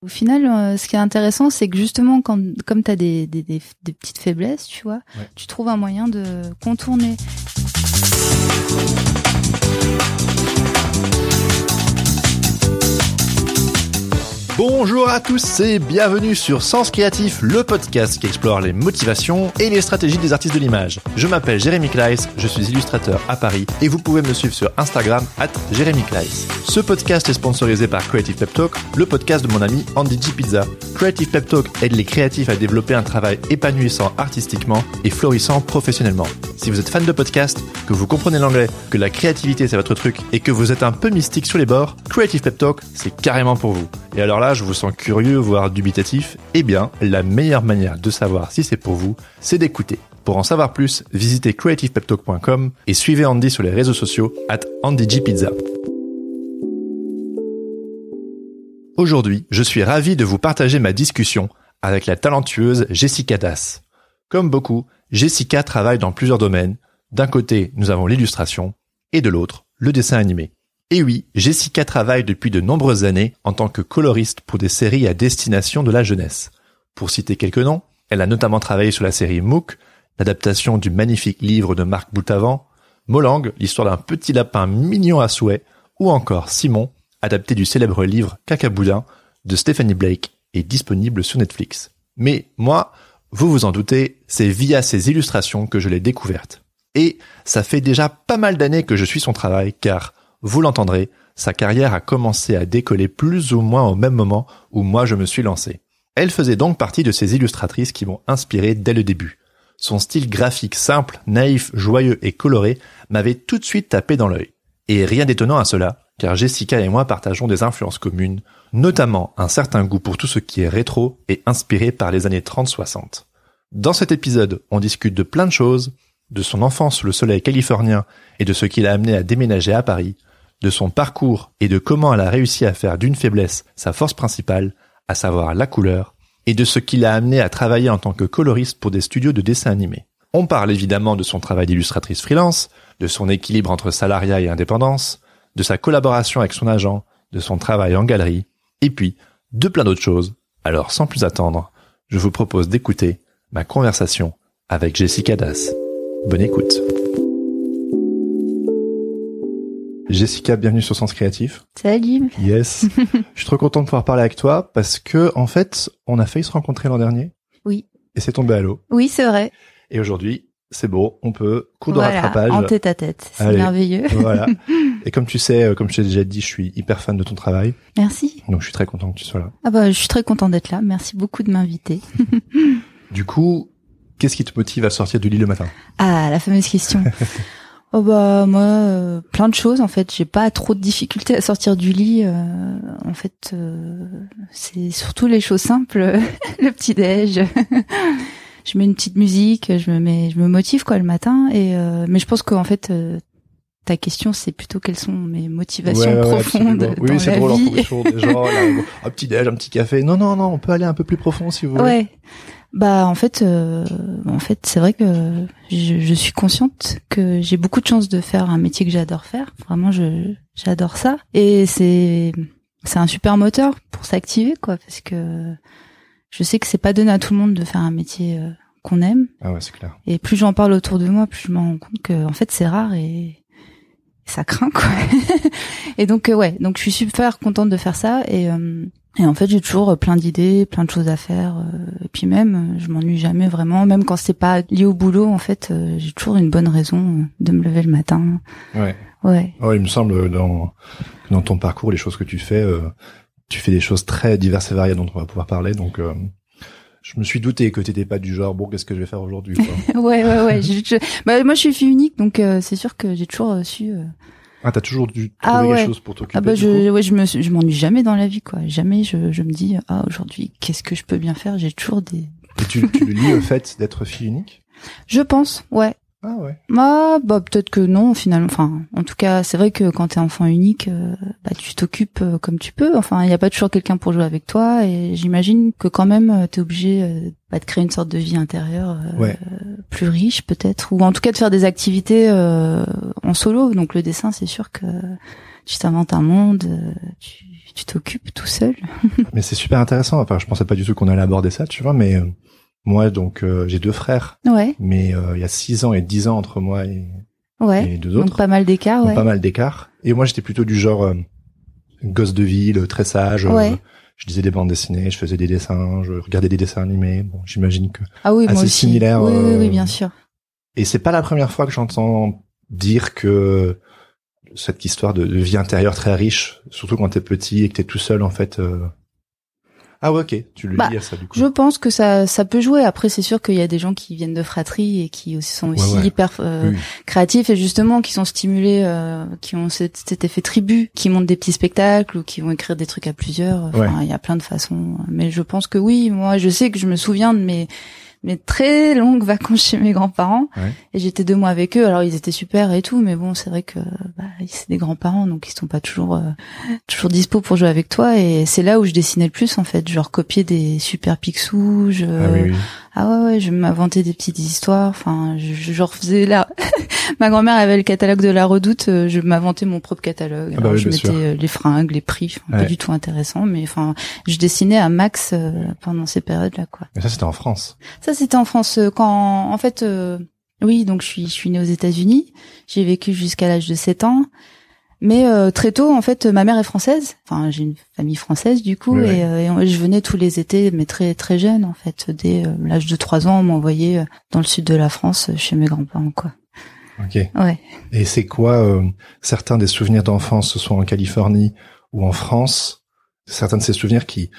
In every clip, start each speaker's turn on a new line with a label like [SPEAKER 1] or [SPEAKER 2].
[SPEAKER 1] Au final, euh, ce qui est intéressant, c'est que justement, quand, comme tu as des, des, des, des petites faiblesses, tu vois,
[SPEAKER 2] Ouais.
[SPEAKER 1] tu trouves un moyen de contourner.
[SPEAKER 2] Bonjour à tous et bienvenue sur Sens Créatif, le podcast qui explore les motivations et les stratégies des artistes de l'image. Je m'appelle Jérémy Kleiss, je suis illustrateur à Paris et vous pouvez me suivre sur Instagram at Jérémy Kleiss. Ce podcast est sponsorisé par Creative Pep Talk, le podcast de mon ami Andy G Pizza. Creative Pep Talk aide les créatifs à développer un travail épanouissant artistiquement et florissant professionnellement. Si vous êtes fan de podcast, que vous comprenez l'anglais, que la créativité c'est votre truc et que vous êtes un peu mystique sur les bords, Creative Pep Talk c'est carrément pour vous. Et alors là, je vous sens curieux, voire dubitatif. Eh bien, la meilleure manière de savoir si c'est pour vous, c'est d'écouter. Pour en savoir plus, visitez creativepeptalk.com et suivez Andy sur les réseaux sociaux at AndyGPizza. Aujourd'hui, je suis ravi de vous partager ma discussion avec la talentueuse Jessica Das. Comme beaucoup, Jessica travaille dans plusieurs domaines. D'un côté, nous avons l'illustration et de l'autre, le dessin animé. Et oui, Jessica travaille depuis de nombreuses années en tant que coloriste pour des séries à destination de la jeunesse. Pour citer quelques noms, elle a notamment travaillé sur la série Mook, l'adaptation du magnifique livre de Marc Boutavant, Molang, l'histoire d'un petit lapin mignon à souhait, ou encore Simon, adapté du célèbre livre Cacaboudin de Stephanie Blake, est disponible sur Netflix. Mais moi, vous vous en doutez, c'est via ses illustrations que je l'ai découverte. Et ça fait déjà pas mal d'années que je suis son travail, car, vous l'entendrez, sa carrière a commencé à décoller plus ou moins au même moment où moi je me suis lancé. Elle faisait donc partie de ces illustratrices qui m'ont inspiré dès le début. Son style graphique simple, naïf, joyeux et coloré m'avait tout de suite tapé dans l'œil. Et rien d'étonnant à cela, car Jessica et moi partageons des influences communes, notamment un certain goût pour tout ce qui est rétro et inspiré par les années 30-60. Dans cet épisode, on discute de plein de choses, de son enfance sous le soleil californien et de ce qui l'a amené à déménager à Paris, de son parcours et de comment elle a réussi à faire d'une faiblesse sa force principale, à savoir la couleur, et de ce qui l'a amené à travailler en tant que coloriste pour des studios de dessin animé. On parle évidemment de son travail d'illustratrice freelance, de son équilibre entre salariat et indépendance, de sa collaboration avec son agent, de son travail en galerie, et puis de plein d'autres choses. Alors sans plus attendre, je vous propose d'écouter ma conversation avec Jessica Das. Bonne écoute. Jessica, bienvenue sur Sens Créatif.
[SPEAKER 1] Salut
[SPEAKER 2] Yes. je suis trop content de pouvoir parler avec toi parce que, en fait, on a failli se rencontrer l'an dernier.
[SPEAKER 1] Oui.
[SPEAKER 2] Et c'est tombé à l'eau.
[SPEAKER 1] Oui, c'est vrai.
[SPEAKER 2] Et aujourd'hui, c'est beau. On peut coup de
[SPEAKER 1] voilà,
[SPEAKER 2] rattrapage.
[SPEAKER 1] en tête à tête. C'est merveilleux.
[SPEAKER 2] voilà. Et comme tu sais, euh, comme je t'ai déjà dit, je suis hyper fan de ton travail.
[SPEAKER 1] Merci.
[SPEAKER 2] Donc, je suis très content que tu sois là.
[SPEAKER 1] Ah bah, je suis très content d'être là. Merci beaucoup de m'inviter.
[SPEAKER 2] Du coup, qu'est-ce qui te motive à sortir du lit le matin?
[SPEAKER 1] Ah, la fameuse question. Oh bah moi, euh, plein de choses en fait. J'ai pas trop de difficultés à sortir du lit. euh, en fait, euh, c'est surtout les choses simples. le petit déj. je mets une petite musique. Je me mets, je me motive quoi le matin. Et euh, mais je pense qu'en fait. euh, ta question, c'est plutôt quelles sont mes motivations
[SPEAKER 2] Ouais,
[SPEAKER 1] profondes dans
[SPEAKER 2] Oui, c'est
[SPEAKER 1] la
[SPEAKER 2] drôle,
[SPEAKER 1] vie.
[SPEAKER 2] des gens, là, un petit déj, un petit café. Non, non, non, on peut aller un peu plus profond si vous voulez.
[SPEAKER 1] Ouais. Bah en fait, euh, en fait, c'est vrai que je, je suis consciente que j'ai beaucoup de chance de faire un métier que j'adore faire. Vraiment, je j'adore ça et c'est c'est un super moteur pour s'activer quoi parce que je sais que c'est pas donné à tout le monde de faire un métier euh, qu'on aime
[SPEAKER 2] Ah ouais, c'est clair.
[SPEAKER 1] et plus j'en parle autour de moi, plus je me rends compte que en fait c'est rare et ça craint quoi. et donc euh, ouais, donc je suis super contente de faire ça et euh, et en fait j'ai toujours euh, plein d'idées, plein de choses à faire euh, et puis même euh, je m'ennuie jamais vraiment, même quand c'est pas lié au boulot en fait, j'ai toujours une bonne raison de me lever le matin.
[SPEAKER 2] Ouais.
[SPEAKER 1] Ouais.
[SPEAKER 2] Ouais, il me semble dans dans ton parcours, les choses que tu fais, euh, tu fais des choses très diverses et variées dont on va pouvoir parler. Donc, euh, je me suis douté que t'étais pas du genre bon, qu'est-ce que je vais faire aujourd'hui
[SPEAKER 1] ouais ouais ouais, je- je- bah, moi je suis fille unique donc euh, c'est sûr que j'ai toujours su euh,
[SPEAKER 2] Ah, t'as toujours dû trouver
[SPEAKER 1] Ah
[SPEAKER 2] quelque
[SPEAKER 1] ouais.
[SPEAKER 2] chose pour t'occuper
[SPEAKER 1] Ah bah je ouais je me je m'ennuie jamais dans la vie quoi. Jamais je je me dis ah aujourd'hui qu'est-ce que je peux bien faire? J'ai toujours des.
[SPEAKER 2] Et tu, tu le lis au fait d'être fille unique?
[SPEAKER 1] Je pense ouais.
[SPEAKER 2] Ah ouais.
[SPEAKER 1] Ah, bah peut-être que non finalement. Enfin, en tout cas, c'est vrai que quand t'es enfant unique, euh, bah tu t'occupes euh, comme tu peux. Enfin, il y a pas toujours quelqu'un pour jouer avec toi, et j'imagine que quand même euh, t'es obligé bah, de créer une sorte de vie intérieure
[SPEAKER 2] Ouais.
[SPEAKER 1] plus riche peut-être, ou en tout cas de faire des activités euh, en solo. Donc le dessin, c'est sûr que tu t'inventes un monde, tu tu t'occupes tout seul.
[SPEAKER 2] Mais c'est super intéressant. Enfin, je pensais pas du tout qu'on allait aborder ça, tu vois. Mais moi, donc, euh, j'ai deux frères,
[SPEAKER 1] Ouais,
[SPEAKER 2] mais euh, il y a six ans et dix ans entre moi et,
[SPEAKER 1] ouais.
[SPEAKER 2] et les deux
[SPEAKER 1] Donc
[SPEAKER 2] autres.
[SPEAKER 1] pas mal d'écart,
[SPEAKER 2] Donc,
[SPEAKER 1] ouais.
[SPEAKER 2] Pas mal d'écart. Et moi, j'étais plutôt du genre euh, gosse de ville, très sage. euh,
[SPEAKER 1] Ouais.
[SPEAKER 2] je lisais des bandes dessinées, je faisais des dessins, je regardais des dessins animés. Bon, j'imagine que.
[SPEAKER 1] Ah oui, moi
[SPEAKER 2] assez
[SPEAKER 1] aussi.
[SPEAKER 2] similaire,
[SPEAKER 1] Oui, oui,
[SPEAKER 2] euh,
[SPEAKER 1] oui, bien sûr.
[SPEAKER 2] Et c'est pas la première fois que j'entends dire que cette histoire de, de vie intérieure très riche, surtout quand t'es petit et que t'es tout seul, en fait. euh, Ah ouais, ok, tu le
[SPEAKER 1] Bah,
[SPEAKER 2] lis à ça du coup.
[SPEAKER 1] Je pense que ça, ça peut jouer. Après, c'est sûr qu'il y a des gens qui viennent de fratrie et qui aussi sont aussi
[SPEAKER 2] Ouais, ouais.
[SPEAKER 1] hyper euh,
[SPEAKER 2] Oui.
[SPEAKER 1] créatifs et justement qui sont stimulés, euh, qui ont cet, cet effet tribu, qui montent des petits spectacles ou qui vont écrire des trucs à plusieurs. Enfin,
[SPEAKER 2] Ouais.
[SPEAKER 1] il y a plein de façons. Mais je pense que oui. Moi, je sais que je me souviens de mes mes très longues vacances chez mes grands-parents
[SPEAKER 2] Ouais.
[SPEAKER 1] et j'étais deux mois avec eux. Alors ils étaient super et tout, mais bon, c'est vrai que bah, c'est des grands-parents, donc ils sont pas toujours euh, toujours dispo pour jouer avec toi. Et c'est là où je dessinais le plus en fait, genre copier des super pixous. Je...
[SPEAKER 2] Ah oui, oui.
[SPEAKER 1] Ah ouais, ouais, je m'inventais des petites histoires. Enfin, je, je genre faisais là. Ma grand-mère avait le catalogue de la Redoute. euh, Je m'inventais mon propre catalogue.
[SPEAKER 2] Ah bah
[SPEAKER 1] Alors,
[SPEAKER 2] oui,
[SPEAKER 1] je mettais
[SPEAKER 2] sûr.
[SPEAKER 1] euh, les fringues, les prix. Enfin,
[SPEAKER 2] Ouais.
[SPEAKER 1] Pas du tout intéressant, mais enfin, je dessinais à max euh, pendant ces périodes-là, quoi.
[SPEAKER 2] Mais ça, c'était en France.
[SPEAKER 1] Ça, c'était en France quand, en fait, euh, oui, donc je suis, je suis née aux États-Unis. J'ai vécu jusqu'à l'âge de 7 ans. Mais euh, très tôt, en fait, ma mère est française. Enfin, j'ai une famille française du coup, et, euh, et je venais tous les étés, mais très très jeune en fait. Dès euh, l'âge de 3 ans, on m'envoyait euh, dans le sud de la France, euh, chez mes grands-parents, quoi.
[SPEAKER 2] Ok.
[SPEAKER 1] Ouais.
[SPEAKER 2] Et c'est quoi euh, certains des souvenirs d'enfance, ce soit en Californie ou en France, certains de ces souvenirs qui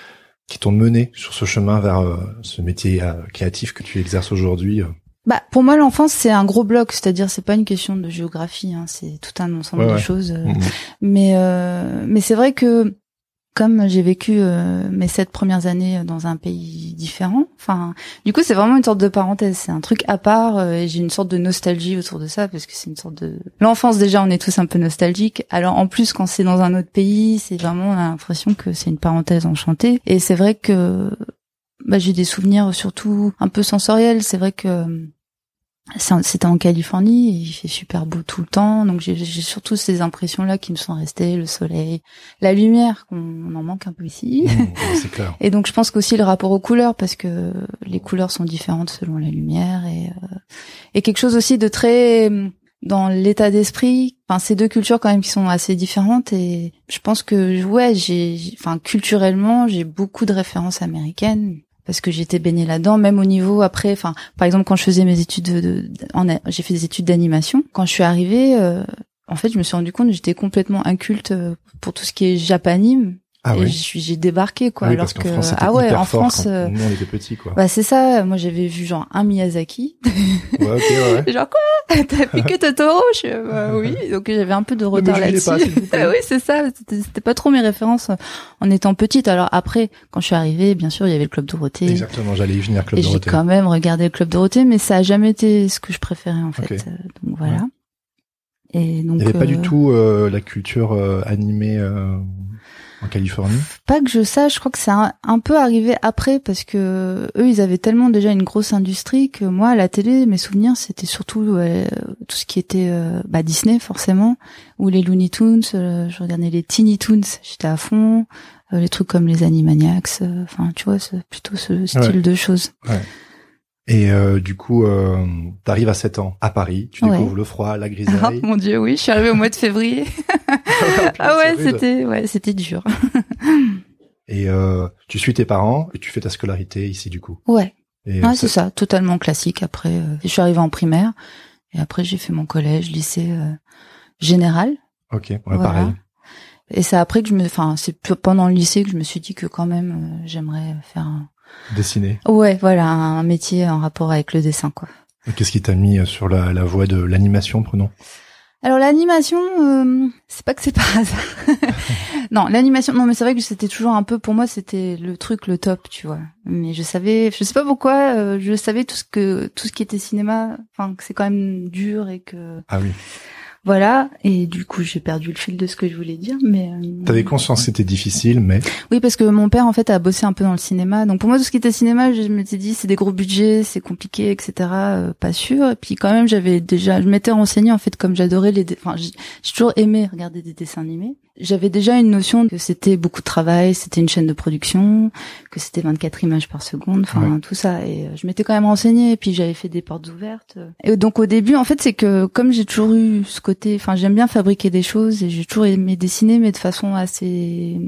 [SPEAKER 2] qui t'ont mené sur ce chemin vers ce métier créatif que tu exerces aujourd'hui. Euh.
[SPEAKER 1] Bah, pour moi, l'enfance c'est un gros bloc, c'est-à-dire c'est pas une question de géographie, hein, c'est tout un ensemble
[SPEAKER 2] Ouais,
[SPEAKER 1] de
[SPEAKER 2] ouais.
[SPEAKER 1] choses. euh,
[SPEAKER 2] Mhm.
[SPEAKER 1] Mais euh, mais c'est vrai que comme j'ai vécu euh, mes sept premières années dans un pays différent, enfin, du coup, c'est vraiment une sorte de parenthèse. C'est un truc à part. euh, et j'ai une sorte de nostalgie autour de ça parce que c'est une sorte de l'enfance déjà. On est tous un peu nostalgiques. Alors en plus, quand c'est dans un autre pays, c'est vraiment on a l'impression que c'est une parenthèse enchantée. Et c'est vrai que bah, j'ai des souvenirs surtout un peu sensoriels. C'est vrai que C'était en Californie, il fait super beau tout le temps, donc j'ai surtout ces impressions-là qui me sont restées, le soleil, la lumière, qu'on en manque un peu ici.
[SPEAKER 2] C'est clair.
[SPEAKER 1] Et donc je pense qu'aussi le rapport aux couleurs, parce que les couleurs sont différentes selon la lumière, et, euh, et quelque chose aussi de très dans l'état d'esprit. Enfin, ces deux cultures quand même qui sont assez différentes, et je pense que ouais, j'ai- enfin culturellement, j'ai beaucoup de références américaines parce que j'étais baignée là-dedans, même au niveau après, enfin, par exemple quand je faisais mes études, de, j'ai fait des études d'animation. Quand je suis arrivée, euh, en fait, je me suis rendu compte que j'étais complètement inculte euh, pour tout ce qui est japanime.
[SPEAKER 2] Ah
[SPEAKER 1] et
[SPEAKER 2] oui.
[SPEAKER 1] je suis, j'ai débarqué quoi.
[SPEAKER 2] oui,
[SPEAKER 1] alors
[SPEAKER 2] qu'en
[SPEAKER 1] que
[SPEAKER 2] France,
[SPEAKER 1] ah ouais, en France,
[SPEAKER 2] quand
[SPEAKER 1] euh,
[SPEAKER 2] nous on était petits, quoi.
[SPEAKER 1] bah c'est ça. Moi j'avais vu genre un Miyazaki.
[SPEAKER 2] Ouais, ok, ouais,
[SPEAKER 1] genre quoi? T'as fait que Totoro? Je bah oui. Donc j'avais un peu de retard là-dessus. Ah oui, c'est ça. C'était pas trop mes références en étant petite. Alors après, quand je suis arrivée, bien sûr, il y avait le club Dorothée.
[SPEAKER 2] Exactement, j'allais y venir, Club
[SPEAKER 1] Et j'ai quand même regardé le club Dorothée, mais ça a jamais été ce que je préférais en fait. Euh, Donc voilà. Et donc
[SPEAKER 2] Il n'y avait pas du
[SPEAKER 1] euh,
[SPEAKER 2] tout euh, la culture euh, animée euh, en Californie.
[SPEAKER 1] Pas que je sache, je crois que c'est un, un peu arrivé après parce que eux, ils avaient tellement déjà une grosse industrie que moi, à la télé, mes souvenirs, c'était surtout ouais, tout ce qui était euh, bah, Disney forcément, ou les Looney Tunes. euh, je regardais les Teeny Toons, j'étais à fond. euh, les trucs comme les Animaniacs, euh, enfin, tu vois, c'est plutôt ce style
[SPEAKER 2] Ouais.
[SPEAKER 1] de choses.
[SPEAKER 2] Et euh, du coup, euh, t'arrives à 7 ans à Paris, tu
[SPEAKER 1] Ouais.
[SPEAKER 2] découvres le froid, la
[SPEAKER 1] Ah,
[SPEAKER 2] grisaille.
[SPEAKER 1] mon dieu, oui, je suis arrivée au mois de février. ah ouais, c'était, ouais, c'était dur.
[SPEAKER 2] Et euh, tu suis tes parents et tu fais ta scolarité ici du coup.
[SPEAKER 1] Ouais.
[SPEAKER 2] Et
[SPEAKER 1] Ouais,
[SPEAKER 2] euh,
[SPEAKER 1] c'est ça, totalement classique. Après, euh, je suis arrivée en primaire et après j'ai fait mon collège, lycée euh, général.
[SPEAKER 2] Ok, ouais,
[SPEAKER 1] Voilà.
[SPEAKER 2] pareil.
[SPEAKER 1] Et c'est après que je me, enfin, c'est pendant le lycée que je me suis dit que quand même euh, j'aimerais faire un,
[SPEAKER 2] Dessiner.
[SPEAKER 1] ouais, voilà, un métier en rapport avec le dessin, quoi.
[SPEAKER 2] Qu'est-ce qui t'a mis euh, sur la, la voie de l'animation, prenons
[SPEAKER 1] Alors l'animation, euh, c'est pas que c'est par hasard. non, l'animation, non, mais c'est vrai que c'était toujours un peu, pour moi, c'était le truc, le top, tu vois. Mais je savais, je sais pas pourquoi, euh, je savais tout ce que, tout ce qui était cinéma, enfin que c'est quand même dur et que.
[SPEAKER 2] Ah oui.
[SPEAKER 1] Voilà, et du coup j'ai perdu le fil de ce que je voulais dire, mais... Euh...
[SPEAKER 2] T'avais conscience que c'était difficile, mais...
[SPEAKER 1] Oui, parce que mon père en fait a bossé un peu dans le cinéma, donc pour moi tout ce qui était cinéma, je m'étais dit c'est des gros budgets, c'est compliqué, etc. Euh, pas sûr, et puis quand même j'avais déjà, je m'étais renseignée en fait comme j'adorais les... Enfin j'ai toujours aimé regarder des dessins animés, j'avais déjà une notion que c'était beaucoup de travail, c'était une chaîne de production, que c'était 24 images par seconde, enfin tout ça. Et euh, je m'étais quand même renseignée, et puis j'avais fait des portes ouvertes. Et donc au début, en fait, c'est que comme j'ai toujours eu ce côté, enfin j'aime bien fabriquer des choses et j'ai toujours aimé dessiner, mais de façon assez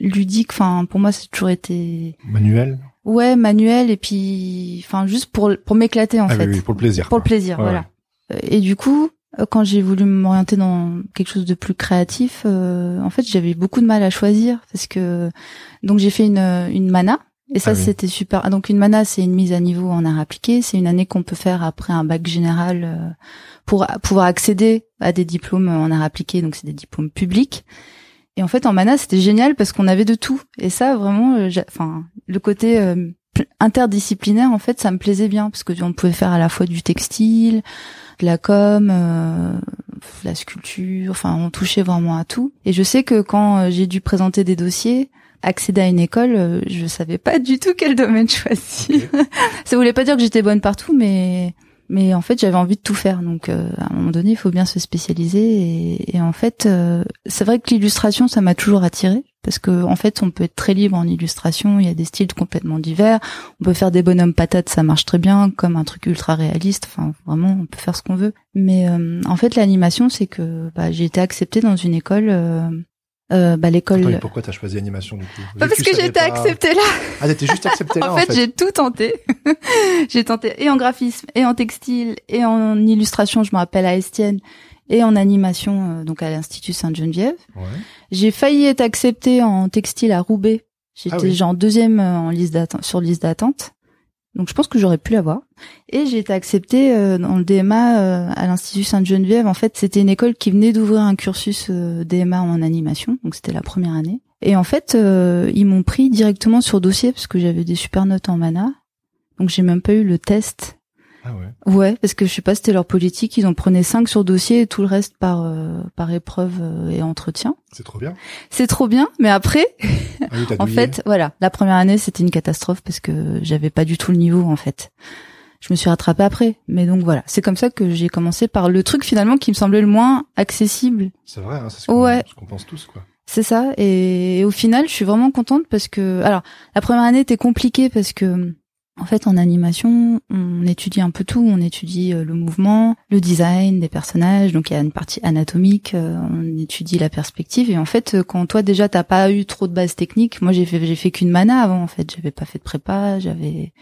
[SPEAKER 1] ludique. Enfin pour moi, c'est toujours été
[SPEAKER 2] manuel?
[SPEAKER 1] Ouais, manuel et puis, enfin juste pour pour m'éclater en
[SPEAKER 2] ah
[SPEAKER 1] fait.
[SPEAKER 2] Oui, pour le plaisir.
[SPEAKER 1] Pour le plaisir, voilà. Et du coup, quand j'ai voulu m'orienter dans quelque chose de plus créatif, euh, en fait, j'avais beaucoup de mal à choisir parce que donc j'ai fait une une mana et ça
[SPEAKER 2] Ah oui.
[SPEAKER 1] c'était super. Ah, Donc une mana c'est une mise à niveau en art appliqué, c'est une année qu'on peut faire après un bac général euh, pour a- pouvoir accéder à des diplômes en art appliqué, donc c'est des diplômes publics. Et en fait en mana c'était génial parce qu'on avait de tout et ça vraiment euh, enfin le côté euh, pl- interdisciplinaire en fait ça me plaisait bien parce que on pouvait faire à la fois du textile, de la com, euh, la sculpture, enfin on touchait vraiment à tout. Et je sais que quand euh, j'ai dû présenter des dossiers, accéder à une école, euh, je savais pas du tout quel domaine choisir. Ça voulait pas dire que j'étais bonne partout, mais mais en fait j'avais envie de tout faire. Donc euh, à un moment donné, il faut bien se spécialiser. Et, en fait, euh, c'est vrai que l'illustration, ça m'a toujours attirée parce que en fait, on peut être très libre en illustration. Il y a des styles complètement divers. On peut faire des bonhommes patates, ça marche très bien, comme un truc ultra réaliste. Enfin, vraiment, on peut faire ce qu'on veut. Mais euh, en fait, l'animation, c'est que bah, j'ai été acceptée dans une école. Euh, bah, l'école.
[SPEAKER 2] Attends, mais pourquoi t'as choisi animation du coup?
[SPEAKER 1] Pas
[SPEAKER 2] Vu
[SPEAKER 1] parce que
[SPEAKER 2] savais
[SPEAKER 1] j'étais
[SPEAKER 2] pas-
[SPEAKER 1] acceptée là.
[SPEAKER 2] Ah, t'étais juste accepté là
[SPEAKER 1] en fait, j'ai tout tenté. j'ai tenté et en graphisme, et en textile, et en illustration, je me rappelle à Estienne, et en animation, euh, donc à l'Institut Sainte-Geneviève.
[SPEAKER 2] Ouais.
[SPEAKER 1] J'ai failli être acceptée en textile à Roubaix. J'étais
[SPEAKER 2] Ah oui.
[SPEAKER 1] genre deuxième euh, en liste d'attente, sur liste d'attente. Donc je pense que j'aurais pu l'avoir. Et j'ai été acceptée euh, dans le DMA euh, à l'Institut Sainte-Geneviève. En fait, c'était une école qui venait d'ouvrir un cursus euh, DMA en animation. Donc c'était la première année. Et en fait, euh, ils m'ont pris directement sur dossier parce que j'avais des super notes en mana. Donc j'ai même pas eu le test.
[SPEAKER 2] Ah ouais.
[SPEAKER 1] Ouais, parce que je sais pas, c'était leur politique. Ils en prenaient cinq sur dossier et tout le reste par euh, par épreuve euh, et entretien.
[SPEAKER 2] C'est trop bien.
[SPEAKER 1] C'est trop bien, mais après,
[SPEAKER 2] Ah oui,
[SPEAKER 1] en
[SPEAKER 2] douillé.
[SPEAKER 1] fait, voilà, la première année c'était une catastrophe parce que j'avais pas du tout le niveau en fait. Je me suis rattrapée après, mais donc voilà, c'est comme ça que j'ai commencé par le truc finalement qui me semblait le moins accessible.
[SPEAKER 2] C'est vrai, hein, c'est ce qu'on
[SPEAKER 1] Ouais.
[SPEAKER 2] ce pense tous quoi.
[SPEAKER 1] C'est ça, et, au final, je suis vraiment contente parce que, alors, la première année était compliquée parce que, en fait, en animation, on étudie un peu tout. On étudie euh, le mouvement, le design des personnages. Donc il y a une partie anatomique. euh, on étudie la perspective. Et en fait, euh, quand toi déjà t'as pas eu trop de bases techniques, moi j'ai fait j'ai fait qu'une mana avant. En fait, j'avais pas fait de prépa. J'avais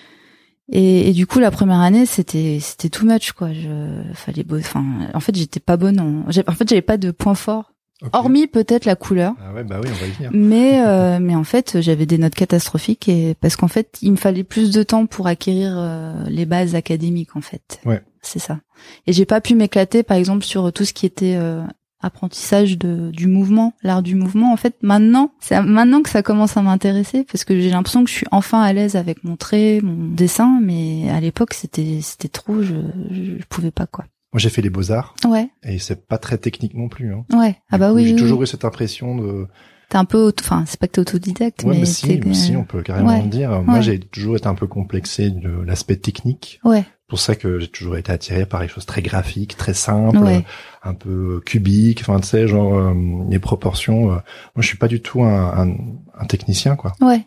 [SPEAKER 1] et, du coup la première année c'était c'était too much quoi. Je fallait bo- enfin en fait j'étais pas bonne en en fait j'avais pas de point fort. Hormis peut-être la couleur.
[SPEAKER 2] Ah ouais, bah oui, on va y venir.
[SPEAKER 1] Mais euh, mais en fait, j'avais des notes catastrophiques et parce qu'en fait, il me fallait plus de temps pour acquérir euh, les bases académiques en fait.
[SPEAKER 2] Ouais.
[SPEAKER 1] C'est ça. Et j'ai pas pu m'éclater par exemple sur tout ce qui était euh, apprentissage de du mouvement, l'art du mouvement. En fait, maintenant, c'est maintenant que ça commence à m'intéresser parce que j'ai l'impression que je suis enfin à l'aise avec mon trait, mon dessin, mais à l'époque, c'était c'était trop, je, je je pouvais pas quoi.
[SPEAKER 2] Moi, j'ai fait les beaux-arts
[SPEAKER 1] Ouais,
[SPEAKER 2] et c'est pas très technique non plus. Hein.
[SPEAKER 1] ouais. Ah
[SPEAKER 2] Du
[SPEAKER 1] bah
[SPEAKER 2] coup,
[SPEAKER 1] oui.
[SPEAKER 2] J'ai
[SPEAKER 1] oui,
[SPEAKER 2] toujours
[SPEAKER 1] oui.
[SPEAKER 2] eu cette impression de.
[SPEAKER 1] T'es un peu, auto- enfin, c'est pas que t'es autodidacte,
[SPEAKER 2] Ouais,
[SPEAKER 1] mais
[SPEAKER 2] mais si, mais si, on peut carrément
[SPEAKER 1] Ouais.
[SPEAKER 2] le dire. Moi,
[SPEAKER 1] Ouais.
[SPEAKER 2] j'ai toujours été un peu complexé de l'aspect technique.
[SPEAKER 1] Ouais.
[SPEAKER 2] C'est pour ça que j'ai toujours été attiré par les choses très graphiques, très simples,
[SPEAKER 1] Ouais.
[SPEAKER 2] un peu cubiques. Enfin, tu sais, genre euh, les proportions. euh, moi, je suis pas du tout un, un, un technicien, quoi.
[SPEAKER 1] Ouais.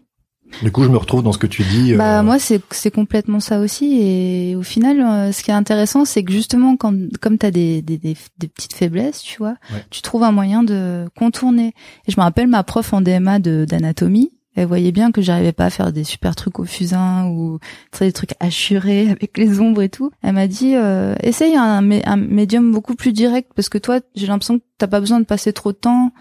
[SPEAKER 2] Du coup, je me retrouve dans ce que tu dis.
[SPEAKER 1] Bah
[SPEAKER 2] euh,
[SPEAKER 1] moi c'est c'est complètement ça aussi et au final euh, ce qui est intéressant c'est que justement quand comme tu as des, des des des petites faiblesses, tu vois,
[SPEAKER 2] Ouais.
[SPEAKER 1] tu trouves un moyen de contourner. Et je me rappelle ma prof en DMA de d'anatomie, elle voyait bien que j'arrivais pas à faire des super trucs au fusain ou des trucs hachurés avec les ombres et tout. Elle m'a dit euh, essaye un, un médium beaucoup plus direct parce que toi j'ai l'impression que t'as pas besoin de passer trop de temps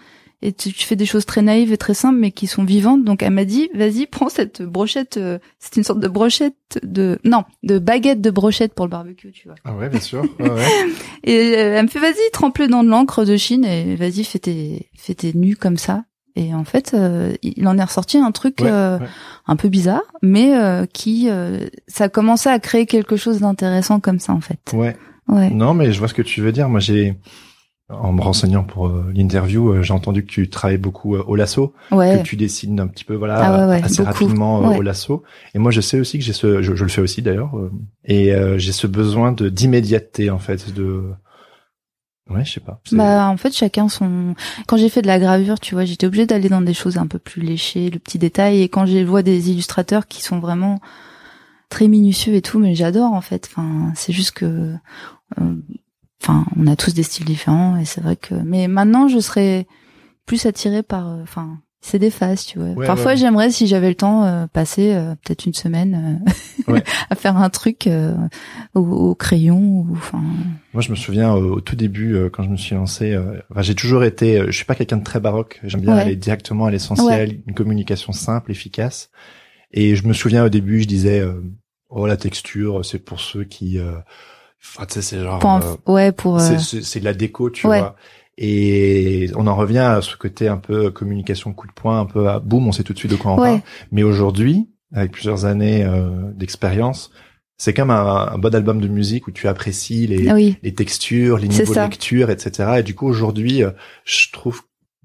[SPEAKER 1] et tu, tu fais des choses très naïves et très simples mais qui sont vivantes. Donc elle m'a dit vas-y prends cette brochette, euh, c'est une sorte de brochette de non de baguette de brochette pour le barbecue, tu vois.
[SPEAKER 2] Ah ouais bien sûr. Ouais.
[SPEAKER 1] Et euh, elle me fait vas-y trempe-le dans de l'encre de Chine et vas-y fais tes fais tes nus comme ça. Et en fait, euh, il en est ressorti un truc
[SPEAKER 2] Ouais,
[SPEAKER 1] euh,
[SPEAKER 2] ouais.
[SPEAKER 1] un peu bizarre, mais euh, qui euh, ça a commencé à créer quelque chose d'intéressant comme ça en fait.
[SPEAKER 2] Ouais.
[SPEAKER 1] Ouais.
[SPEAKER 2] Non, mais je vois ce que tu veux dire. Moi, j'ai, en me renseignant pour euh, l'interview, euh, j'ai entendu que tu travailles beaucoup euh, au lasso,
[SPEAKER 1] Ouais.
[SPEAKER 2] que tu dessines un petit peu, voilà,
[SPEAKER 1] Ah ouais, ouais,
[SPEAKER 2] assez
[SPEAKER 1] beaucoup.
[SPEAKER 2] rapidement au lasso. Et moi, je sais aussi que j'ai ce, je, je le fais aussi d'ailleurs, et j'ai ce besoin de d'immédiateté en fait, de, ouais, je sais pas.
[SPEAKER 1] Bah en fait chacun son. Quand j'ai fait de la gravure, tu vois, j'étais obligée d'aller dans des choses un peu plus léchées, le petit détail. Et quand je vois des illustrateurs qui sont vraiment très minutieux et tout, mais j'adore en fait. Enfin, c'est juste que, euh, enfin, on a tous des styles différents et c'est vrai que. Mais maintenant, je serais plus attirée par, euh, enfin. C'est des phases, tu vois.
[SPEAKER 2] Ouais,
[SPEAKER 1] Parfois,
[SPEAKER 2] ouais.
[SPEAKER 1] j'aimerais, si j'avais le temps, euh, passer euh, peut-être une semaine euh,
[SPEAKER 2] Ouais.
[SPEAKER 1] à faire un truc euh, au, au crayon ou enfin.
[SPEAKER 2] Moi, je me souviens au tout début euh, quand je me suis lancé. euh, enfin, j'ai toujours été. euh, je suis pas quelqu'un de très baroque. J'aime bien aller directement à l'essentiel, une communication simple, efficace. Et je me souviens au début, je disais, euh, oh la texture, c'est pour ceux qui. Euh, Enfin, tu sais, c'est genre.
[SPEAKER 1] Pour
[SPEAKER 2] euh,
[SPEAKER 1] ouais, pour. euh,
[SPEAKER 2] c'est- de la déco, tu
[SPEAKER 1] Ouais.
[SPEAKER 2] vois. Et on en revient à ce côté un peu communication coup de poing, un peu à boum, on sait tout de suite de quoi on
[SPEAKER 1] Ouais.
[SPEAKER 2] parle. Mais aujourd'hui, avec plusieurs années euh, d'expérience, c'est comme un, un bon album de musique où tu apprécies les,
[SPEAKER 1] ah oui.
[SPEAKER 2] les textures, les niveaux de lecture, etc. Et du coup, aujourd'hui, euh, je trouve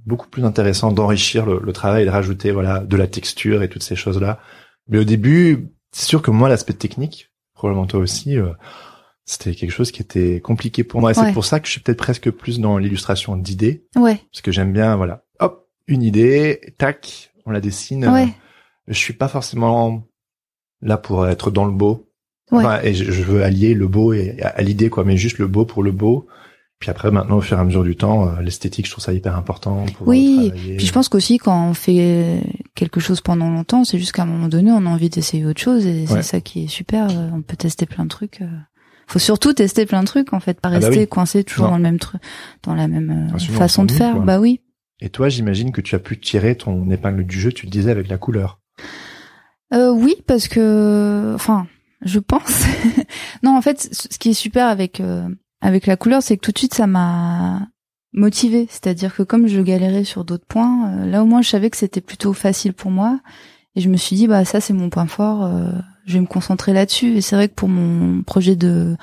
[SPEAKER 2] beaucoup plus intéressant d'enrichir le, le travail et de rajouter voilà de la texture et toutes ces choses-là. Mais au début, c'est sûr que moi, l'aspect technique, probablement toi aussi, euh, c'était quelque chose qui était compliqué pour moi. Et c'est
[SPEAKER 1] Ouais.
[SPEAKER 2] pour ça que je suis peut-être presque plus dans l'illustration d'idées,
[SPEAKER 1] Ouais.
[SPEAKER 2] parce que j'aime bien, voilà, hop, une idée, tac, on la dessine. euh,
[SPEAKER 1] Ouais.
[SPEAKER 2] je suis pas forcément là pour être dans le beau.
[SPEAKER 1] Ouais.
[SPEAKER 2] Enfin, et je, je veux allier le beau et à, à l'idée, quoi, mais juste le beau pour le beau. Puis après, maintenant, au fur et à mesure du temps, euh, l'esthétique, je trouve ça hyper important. Pour
[SPEAKER 1] Oui,
[SPEAKER 2] travailler.
[SPEAKER 1] Puis je pense qu'aussi quand on fait quelque chose pendant longtemps, c'est juste qu'à un moment donné, on a envie d'essayer autre chose et
[SPEAKER 2] Ouais.
[SPEAKER 1] c'est ça qui est super. euh, On peut tester plein de trucs. Euh. Faut surtout tester plein de trucs en fait, pas
[SPEAKER 2] Ah bah
[SPEAKER 1] rester
[SPEAKER 2] oui.
[SPEAKER 1] coincé toujours
[SPEAKER 2] Non.
[SPEAKER 1] dans le même truc, dans la même euh,
[SPEAKER 2] Ah, on
[SPEAKER 1] façon de faire.
[SPEAKER 2] quoi.
[SPEAKER 1] Bah oui.
[SPEAKER 2] Et toi, j'imagine que tu as pu tirer ton épingle du jeu, tu le disais, avec la couleur.
[SPEAKER 1] Euh, oui, parce que, enfin, je pense. non, en fait, ce qui est super avec euh, avec la couleur, c'est que tout de suite, ça m'a motivée. C'est-à-dire que comme je galérais sur d'autres points, euh, là au moins, je savais que c'était plutôt facile pour moi, et je me suis dit, bah ça, c'est mon point fort. Je vais me concentrer là-dessus. Et c'est vrai que pour mon projet de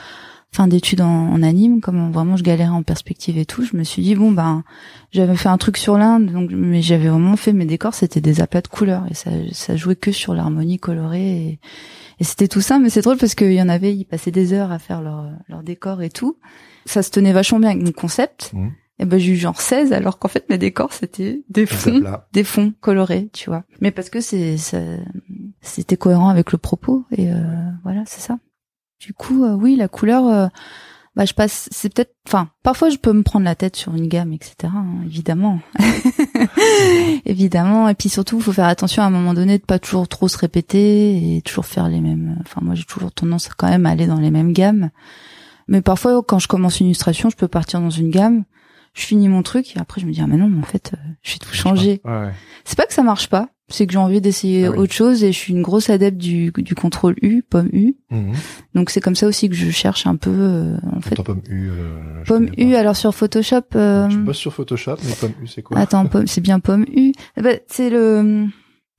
[SPEAKER 1] fin d'études en, anime, comme vraiment je galérais en perspective et tout, je me suis dit bon ben j'avais fait un truc sur l'Inde, donc mais j'avais vraiment fait mes décors, c'était des aplats de couleurs et ça ça jouait que sur l'harmonie colorée et, c'était tout ça. Mais c'est drôle parce qu'il y en avait, ils passaient des heures à faire leur leur décor et tout. Ça se tenait vachement bien avec mon concept.
[SPEAKER 2] Mhm.
[SPEAKER 1] Et ben j'ai eu genre 16 alors qu'en fait mes décors c'était des fonds des fonds colorés, tu vois. Mais parce que c'est c'était cohérent avec le propos et euh, voilà, c'est ça. Du coup, euh, oui, la couleur, euh, bah je passe, c'est peut-être, enfin, parfois je peux me prendre la tête sur une gamme, etc. hein, évidemment, évidemment. Et puis surtout, il faut faire attention à un moment donné de pas toujours trop se répéter et toujours faire les mêmes. Enfin, moi j'ai toujours tendance quand même à aller dans les mêmes gammes. Mais parfois, quand je commence une illustration, je peux partir dans une gamme. Je finis mon truc et après je me dis ah mais non mais en fait euh, je vais tout changer.
[SPEAKER 2] Ouais, ouais.
[SPEAKER 1] C'est pas que ça marche pas, c'est que j'ai envie d'essayer
[SPEAKER 2] Ah oui.
[SPEAKER 1] autre chose et je suis une grosse adepte du, du contrôle U, pomme U.
[SPEAKER 2] Mhm.
[SPEAKER 1] Donc c'est comme ça aussi que je cherche un peu euh, en fait.
[SPEAKER 2] Attends, pomme U. euh, je
[SPEAKER 1] Pomme U alors sur Photoshop. euh,
[SPEAKER 2] Tu bosses sur Photoshop, mais pomme U, c'est quoi
[SPEAKER 1] Attends, pomme, c'est bien pomme U. Ben, c'est le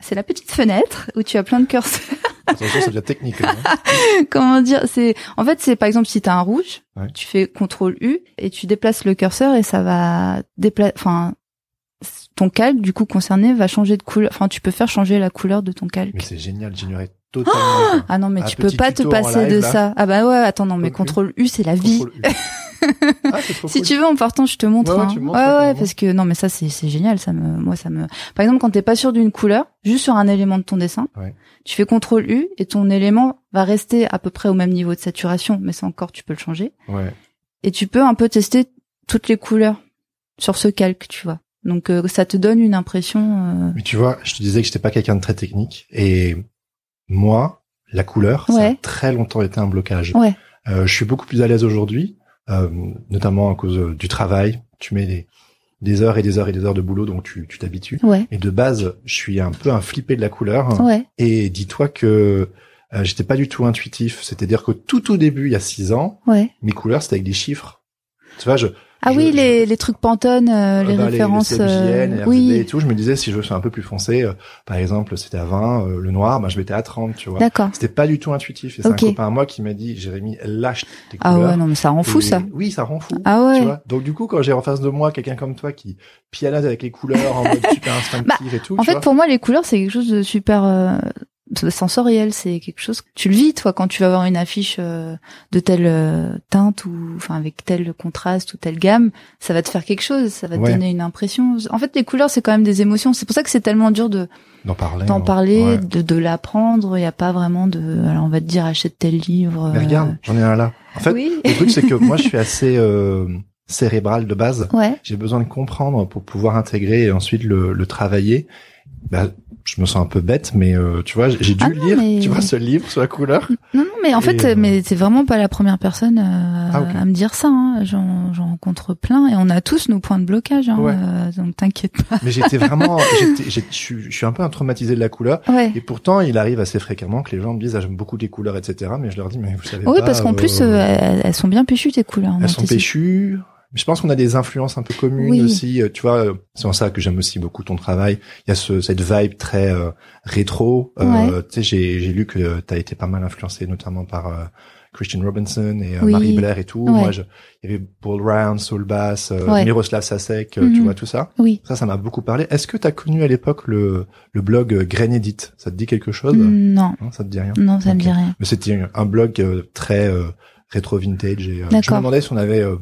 [SPEAKER 1] c'est la petite fenêtre où tu as plein de curseurs.
[SPEAKER 2] Attention, ça devient technique. hein.
[SPEAKER 1] Comment dire C'est en fait c'est par exemple si tu as un rouge,
[SPEAKER 2] Ouais.
[SPEAKER 1] tu fais contrôle U et tu déplaces le curseur et ça va déplacer enfin ton calque du coup concerné va changer de couleur. Enfin tu peux faire changer la couleur de ton calque.
[SPEAKER 2] Mais c'est génial, j'ignorais totalement. quoi.
[SPEAKER 1] Ah non, mais tu peux pas te passer
[SPEAKER 2] live,
[SPEAKER 1] de
[SPEAKER 2] là.
[SPEAKER 1] ça. Ah bah ouais, attends, non, mais
[SPEAKER 2] Contrôle
[SPEAKER 1] U, c'est la vie.
[SPEAKER 2] Ah,
[SPEAKER 1] Si
[SPEAKER 2] cool.
[SPEAKER 1] tu veux, en partant, je te montre.
[SPEAKER 2] Ouais, ouais,
[SPEAKER 1] hein.
[SPEAKER 2] montres,
[SPEAKER 1] ouais,
[SPEAKER 2] ouais,
[SPEAKER 1] parce que non, mais ça, c'est génial. Ça me, moi, ça me. Par exemple, quand t'es pas sûr d'une couleur, juste sur un élément de ton dessin, tu fais contrôle U et ton élément va rester à peu près au même niveau de saturation, mais ça encore, tu peux le changer.
[SPEAKER 2] Ouais.
[SPEAKER 1] Et tu peux un peu tester toutes les couleurs sur ce calque, tu vois. Donc, euh, ça te donne une impression. euh,
[SPEAKER 2] Mais tu vois, je te disais que j'étais pas quelqu'un de très technique. Et moi, la couleur, ça a très longtemps été un blocage.
[SPEAKER 1] Ouais.
[SPEAKER 2] Euh, je suis beaucoup plus à l'aise aujourd'hui, euh, notamment à cause euh, du travail. Tu mets des, des heures et des heures et des heures de boulot, donc tu tu t'habitues.
[SPEAKER 1] Ouais.
[SPEAKER 2] Et de base, je suis un peu un flippé de la couleur. Et dis-toi que euh, j'étais pas du tout intuitif. C'est-à-dire que tout au début, il y a six ans, mes couleurs c'était avec des chiffres. Tu vois, je
[SPEAKER 1] Ah
[SPEAKER 2] Je-
[SPEAKER 1] oui, les, les trucs Pantone, euh, les
[SPEAKER 2] bah,
[SPEAKER 1] références.
[SPEAKER 2] les,
[SPEAKER 1] euh,
[SPEAKER 2] les
[SPEAKER 1] oui,
[SPEAKER 2] et tout, je me disais si je suis un peu plus foncé, euh, par exemple, c'était à 20, euh, le noir, bah, je mettais à 30, tu vois.
[SPEAKER 1] d'accord.
[SPEAKER 2] C'était pas du tout intuitif. Et c'est
[SPEAKER 1] Ok.
[SPEAKER 2] un copain à moi qui m'a dit, Jérémy, lâche tes
[SPEAKER 1] Ah
[SPEAKER 2] couleurs.
[SPEAKER 1] ouais, non, mais ça rend fou
[SPEAKER 2] Et-
[SPEAKER 1] ça.
[SPEAKER 2] Oui, ça rend fou.
[SPEAKER 1] Ah
[SPEAKER 2] Tu
[SPEAKER 1] ouais.
[SPEAKER 2] vois Donc du coup, quand j'ai en face de moi quelqu'un comme toi qui pianote avec les couleurs en mode super instinctif et tout,
[SPEAKER 1] Bah, En fait,
[SPEAKER 2] vois.
[SPEAKER 1] pour moi, les couleurs, c'est quelque chose de super euh, sensoriel. C'est quelque chose que tu le vis, toi, quand tu vas voir une affiche euh, de telle euh, teinte ou enfin avec tel contraste ou telle gamme, ça va te faire quelque chose. Ça va te
[SPEAKER 2] Ouais.
[SPEAKER 1] donner une impression. En fait, les couleurs, c'est quand même des émotions. C'est pour ça que c'est tellement dur de
[SPEAKER 2] D'en parler.
[SPEAKER 1] d'en
[SPEAKER 2] ouais.
[SPEAKER 1] parler,
[SPEAKER 2] Ouais.
[SPEAKER 1] de, de l'apprendre. Il n'y a pas vraiment de. Alors, on va te dire achète tel livre.
[SPEAKER 2] Mais
[SPEAKER 1] euh,
[SPEAKER 2] regarde, j'en ai un là. En fait,
[SPEAKER 1] oui.
[SPEAKER 2] le truc c'est que moi je suis assez euh, cérébral de base.
[SPEAKER 1] Ouais.
[SPEAKER 2] J'ai besoin de comprendre pour pouvoir intégrer et ensuite le, le travailler. Bah, je me sens un peu bête, mais euh, tu vois, j'ai dû
[SPEAKER 1] Ah non,
[SPEAKER 2] lire,
[SPEAKER 1] mais-
[SPEAKER 2] tu vois, ce livre sur la couleur.
[SPEAKER 1] Non, non, mais en fait,
[SPEAKER 2] euh,
[SPEAKER 1] mais c'est vraiment pas la première personne euh,
[SPEAKER 2] Ah,
[SPEAKER 1] à me dire ça. Hein. J'en, rencontre plein et on a tous nos points de blocage. Hein,
[SPEAKER 2] Ouais.
[SPEAKER 1] euh, donc t'inquiète pas.
[SPEAKER 2] Mais j'étais vraiment, je suis- un peu un traumatisé de la couleur.
[SPEAKER 1] Ouais.
[SPEAKER 2] Et pourtant, il arrive assez fréquemment que les gens me disent, ah, j'aime beaucoup tes couleurs, etc. Mais je leur dis, mais vous savez
[SPEAKER 1] Oui,
[SPEAKER 2] pas.
[SPEAKER 1] parce qu'en plus,
[SPEAKER 2] euh,
[SPEAKER 1] euh, elles, elles sont bien péchues tes couleurs.
[SPEAKER 2] elles
[SPEAKER 1] moi,
[SPEAKER 2] sont péchues. Je pense qu'on a des influences un peu communes
[SPEAKER 1] Oui.
[SPEAKER 2] aussi. euh, Tu vois, euh, c'est en ça que j'aime aussi beaucoup ton travail. Il y a ce, cette vibe très euh, rétro. Euh,
[SPEAKER 1] Ouais.
[SPEAKER 2] Tu sais, j'ai, j'ai lu que tu as été pas mal influencé, notamment par euh, Christian Robinson et euh,
[SPEAKER 1] Oui.
[SPEAKER 2] Marie Blair et tout.
[SPEAKER 1] Ouais.
[SPEAKER 2] Moi, je, il y avait Paul Round, Soul Bass, euh,
[SPEAKER 1] Ouais.
[SPEAKER 2] Miroslav Sasek, tu
[SPEAKER 1] Mhm.
[SPEAKER 2] vois tout ça.
[SPEAKER 1] Oui.
[SPEAKER 2] Ça, ça m'a beaucoup parlé. Est-ce que tu as connu à l'époque le, le blog Grain Edit? Ça te dit quelque chose?
[SPEAKER 1] Non,
[SPEAKER 2] Non, ça te dit rien?
[SPEAKER 1] non, ça me dit rien.
[SPEAKER 2] Mais c'était un- blog euh, très euh, rétro vintage. Et, euh, je me demandais si on avait, euh,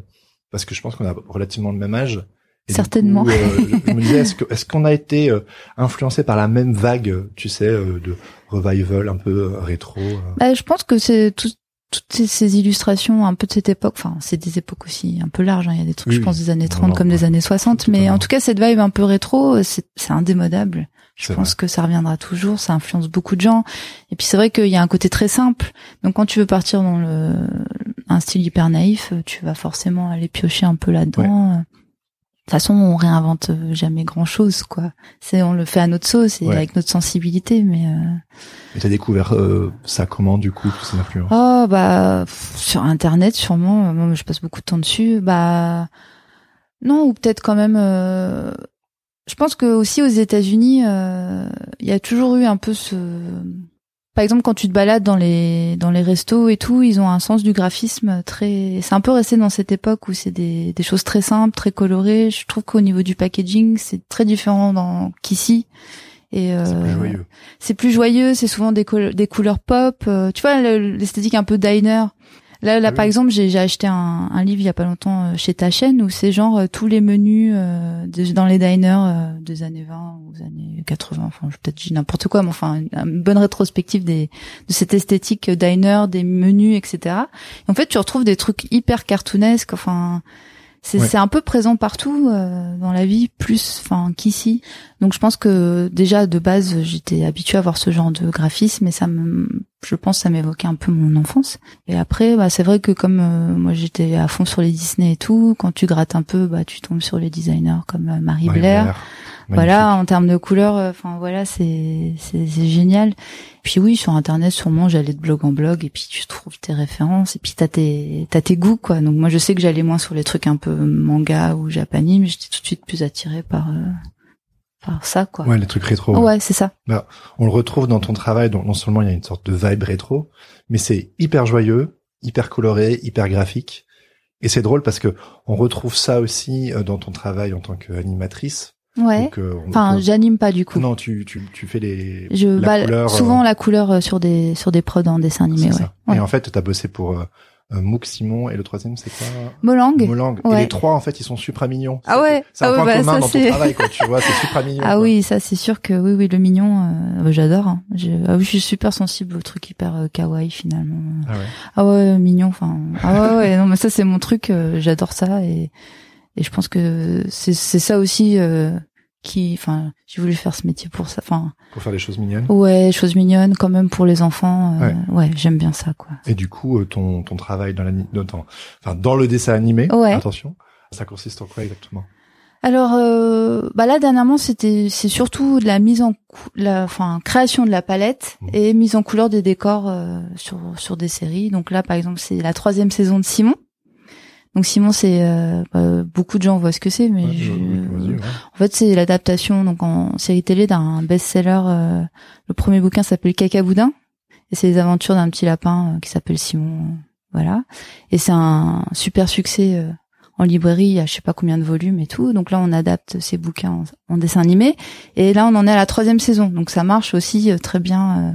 [SPEAKER 2] parce que je pense qu'on a relativement le même âge. Et
[SPEAKER 1] Certainement.
[SPEAKER 2] coup, euh, je me disais, est-ce que est-ce qu'on a été euh, influencé par la même vague, tu sais, euh, de revival un peu euh, rétro euh,
[SPEAKER 1] Bah, je pense que c'est tout- toutes ces, illustrations un peu de cette époque. Enfin, c'est des époques aussi un peu larges. hein. Il y a des trucs,
[SPEAKER 2] Oui,
[SPEAKER 1] je pense, des années
[SPEAKER 2] non,
[SPEAKER 1] 30
[SPEAKER 2] non,
[SPEAKER 1] comme des années 60. Mais en tout cas, cette vibe un peu rétro, c'est c'est indémodable. Je
[SPEAKER 2] C'est
[SPEAKER 1] pense que ça reviendra toujours, ça influence beaucoup de gens. Et puis c'est vrai qu'il y a un côté très simple. Donc quand tu veux partir dans le un style hyper naïf, tu vas forcément aller piocher un peu là-dedans. De toute façon, on réinvente jamais grand-chose, quoi. C'est on le fait à notre sauce et
[SPEAKER 2] Ouais.
[SPEAKER 1] avec notre sensibilité, mais euh,
[SPEAKER 2] Et t'as découvert euh, ça comment du coup, ces influences?
[SPEAKER 1] Oh bah sur internet sûrement. Moi, je passe beaucoup de temps dessus. Bah non, ou peut-être quand même. euh, je pense que aussi aux États-Unis, euh, il y a toujours eu un peu ce. Par exemple, quand tu te balades dans les dans les restos et tout, ils ont un sens du graphisme très. C'est un peu resté dans cette époque où c'est des des choses très simples, très colorées. Je trouve qu'au niveau du packaging, c'est très différent dans qu'ici. Et
[SPEAKER 2] C'est plus
[SPEAKER 1] euh,
[SPEAKER 2] joyeux.
[SPEAKER 1] c'est plus joyeux, c'est souvent des, col- des couleurs pop. euh, tu vois, le- l'esthétique un peu diner. Là, là
[SPEAKER 2] Ah
[SPEAKER 1] par exemple, j'ai acheté un, un livre il y a pas longtemps euh, chez ta chaîne où c'est genre euh, tous les menus euh, de- dans les diners euh, des années 20 aux années 80. Enfin, je peut-être n'importe quoi, mais enfin, une, bonne rétrospective des de cette esthétique euh, diner, des menus, etc. Et en fait, tu retrouves des trucs hyper cartoonesques. Enfin, c'est
[SPEAKER 2] Ouais.
[SPEAKER 1] un peu présent partout euh, dans la vie, plus enfin qu'ici. Donc je pense que déjà de base j'étais habituée à voir ce genre de graphisme et ça me je pense ça m'évoquait un peu mon enfance. Et après bah c'est vrai que comme euh, moi j'étais à fond sur les Disney et tout, quand tu grattes un peu bah tu tombes sur les designers comme euh, Marie,
[SPEAKER 2] Marie
[SPEAKER 1] Blair.
[SPEAKER 2] Blair.
[SPEAKER 1] Voilà, en termes de couleurs, euh, enfin voilà, c'est c'est génial. Puis oui, sur internet, sûrement, j'allais de blog en blog et puis tu trouves tes références et puis t'as tes t'as tes goûts quoi. Donc moi, je sais que j'allais moins sur les trucs un peu manga ou japanime, mais j'étais tout de suite plus attirée par par ça quoi.
[SPEAKER 2] Ouais, les trucs rétro.
[SPEAKER 1] Ouais, c'est ça.
[SPEAKER 2] On le retrouve dans ton travail, donc non seulement il y a une sorte de vibe rétro, mais c'est hyper joyeux, hyper coloré, hyper graphique. Et c'est drôle parce que on retrouve ça aussi euh, dans ton travail en tant qu'animatrice.
[SPEAKER 1] Ouais.
[SPEAKER 2] Donc, euh,
[SPEAKER 1] Enfin, j'anime pas du coup.
[SPEAKER 2] non, tu, tu, tu fais les
[SPEAKER 1] Je
[SPEAKER 2] la
[SPEAKER 1] bah,
[SPEAKER 2] couleur,
[SPEAKER 1] souvent
[SPEAKER 2] euh,
[SPEAKER 1] la couleur sur des sur des prods en dessin animé, ouais.
[SPEAKER 2] ça.
[SPEAKER 1] ouais.
[SPEAKER 2] Et en fait, t'as bossé pour Mouk Simon et le troisième c'est quoi
[SPEAKER 1] Molang.
[SPEAKER 2] Molang. Et
[SPEAKER 1] Ouais.
[SPEAKER 2] les trois en fait, ils sont super mignons.
[SPEAKER 1] Ah ouais.
[SPEAKER 2] C'est un
[SPEAKER 1] Ah ouais,
[SPEAKER 2] point
[SPEAKER 1] bah,
[SPEAKER 2] commun
[SPEAKER 1] ça,
[SPEAKER 2] dans ton travail, quoi. Tu vois, c'est super mignon.
[SPEAKER 1] Ah
[SPEAKER 2] quoi.
[SPEAKER 1] oui, ça c'est sûr que oui, oui, le mignon, euh, bah, j'adore. hein. Je, ah oui, je suis super sensible aux trucs hyper euh, kawaii finalement.
[SPEAKER 2] Ah ouais.
[SPEAKER 1] Ah ouais, mignon. Enfin, ah ouais, ouais, non, mais ça c'est mon truc. euh, j'adore ça et et je pense que c'est c'est ça aussi euh, qui, enfin, j'ai voulu faire ce métier pour ça. Enfin,
[SPEAKER 2] Pour faire des choses mignonnes.
[SPEAKER 1] ouais, choses mignonnes quand même pour les enfants. euh,
[SPEAKER 2] Ouais.
[SPEAKER 1] ouais, j'aime bien ça quoi.
[SPEAKER 2] Et du coup, euh, ton, ton travail dans, ton- enfin, dans le dessin animé,
[SPEAKER 1] Ouais.
[SPEAKER 2] attention, ça consiste en quoi exactement?
[SPEAKER 1] Alors, euh, bah là dernièrement, c'était c'est surtout de la mise en la, enfin création de la palette
[SPEAKER 2] Mhm.
[SPEAKER 1] et mise en couleur des décors euh, sur sur des séries. Donc là, par exemple, c'est la troisième saison de Simon. Donc Simon, c'est euh, bah, beaucoup de gens voient ce que c'est, mais
[SPEAKER 2] Ouais,
[SPEAKER 1] je-
[SPEAKER 2] ouais.
[SPEAKER 1] en fait, c'est l'adaptation donc en série télé d'un best-seller. euh, le premier bouquin s'appelle Caca Boudin et c'est les aventures d'un petit lapin euh, qui s'appelle Simon. voilà. Et c'est un super succès euh, en librairie. Il y a je sais pas combien de volumes et tout. Donc là, on adapte ces bouquins en, en dessin animé. Et là, on en est à la troisième saison. Donc ça marche aussi très bien. euh,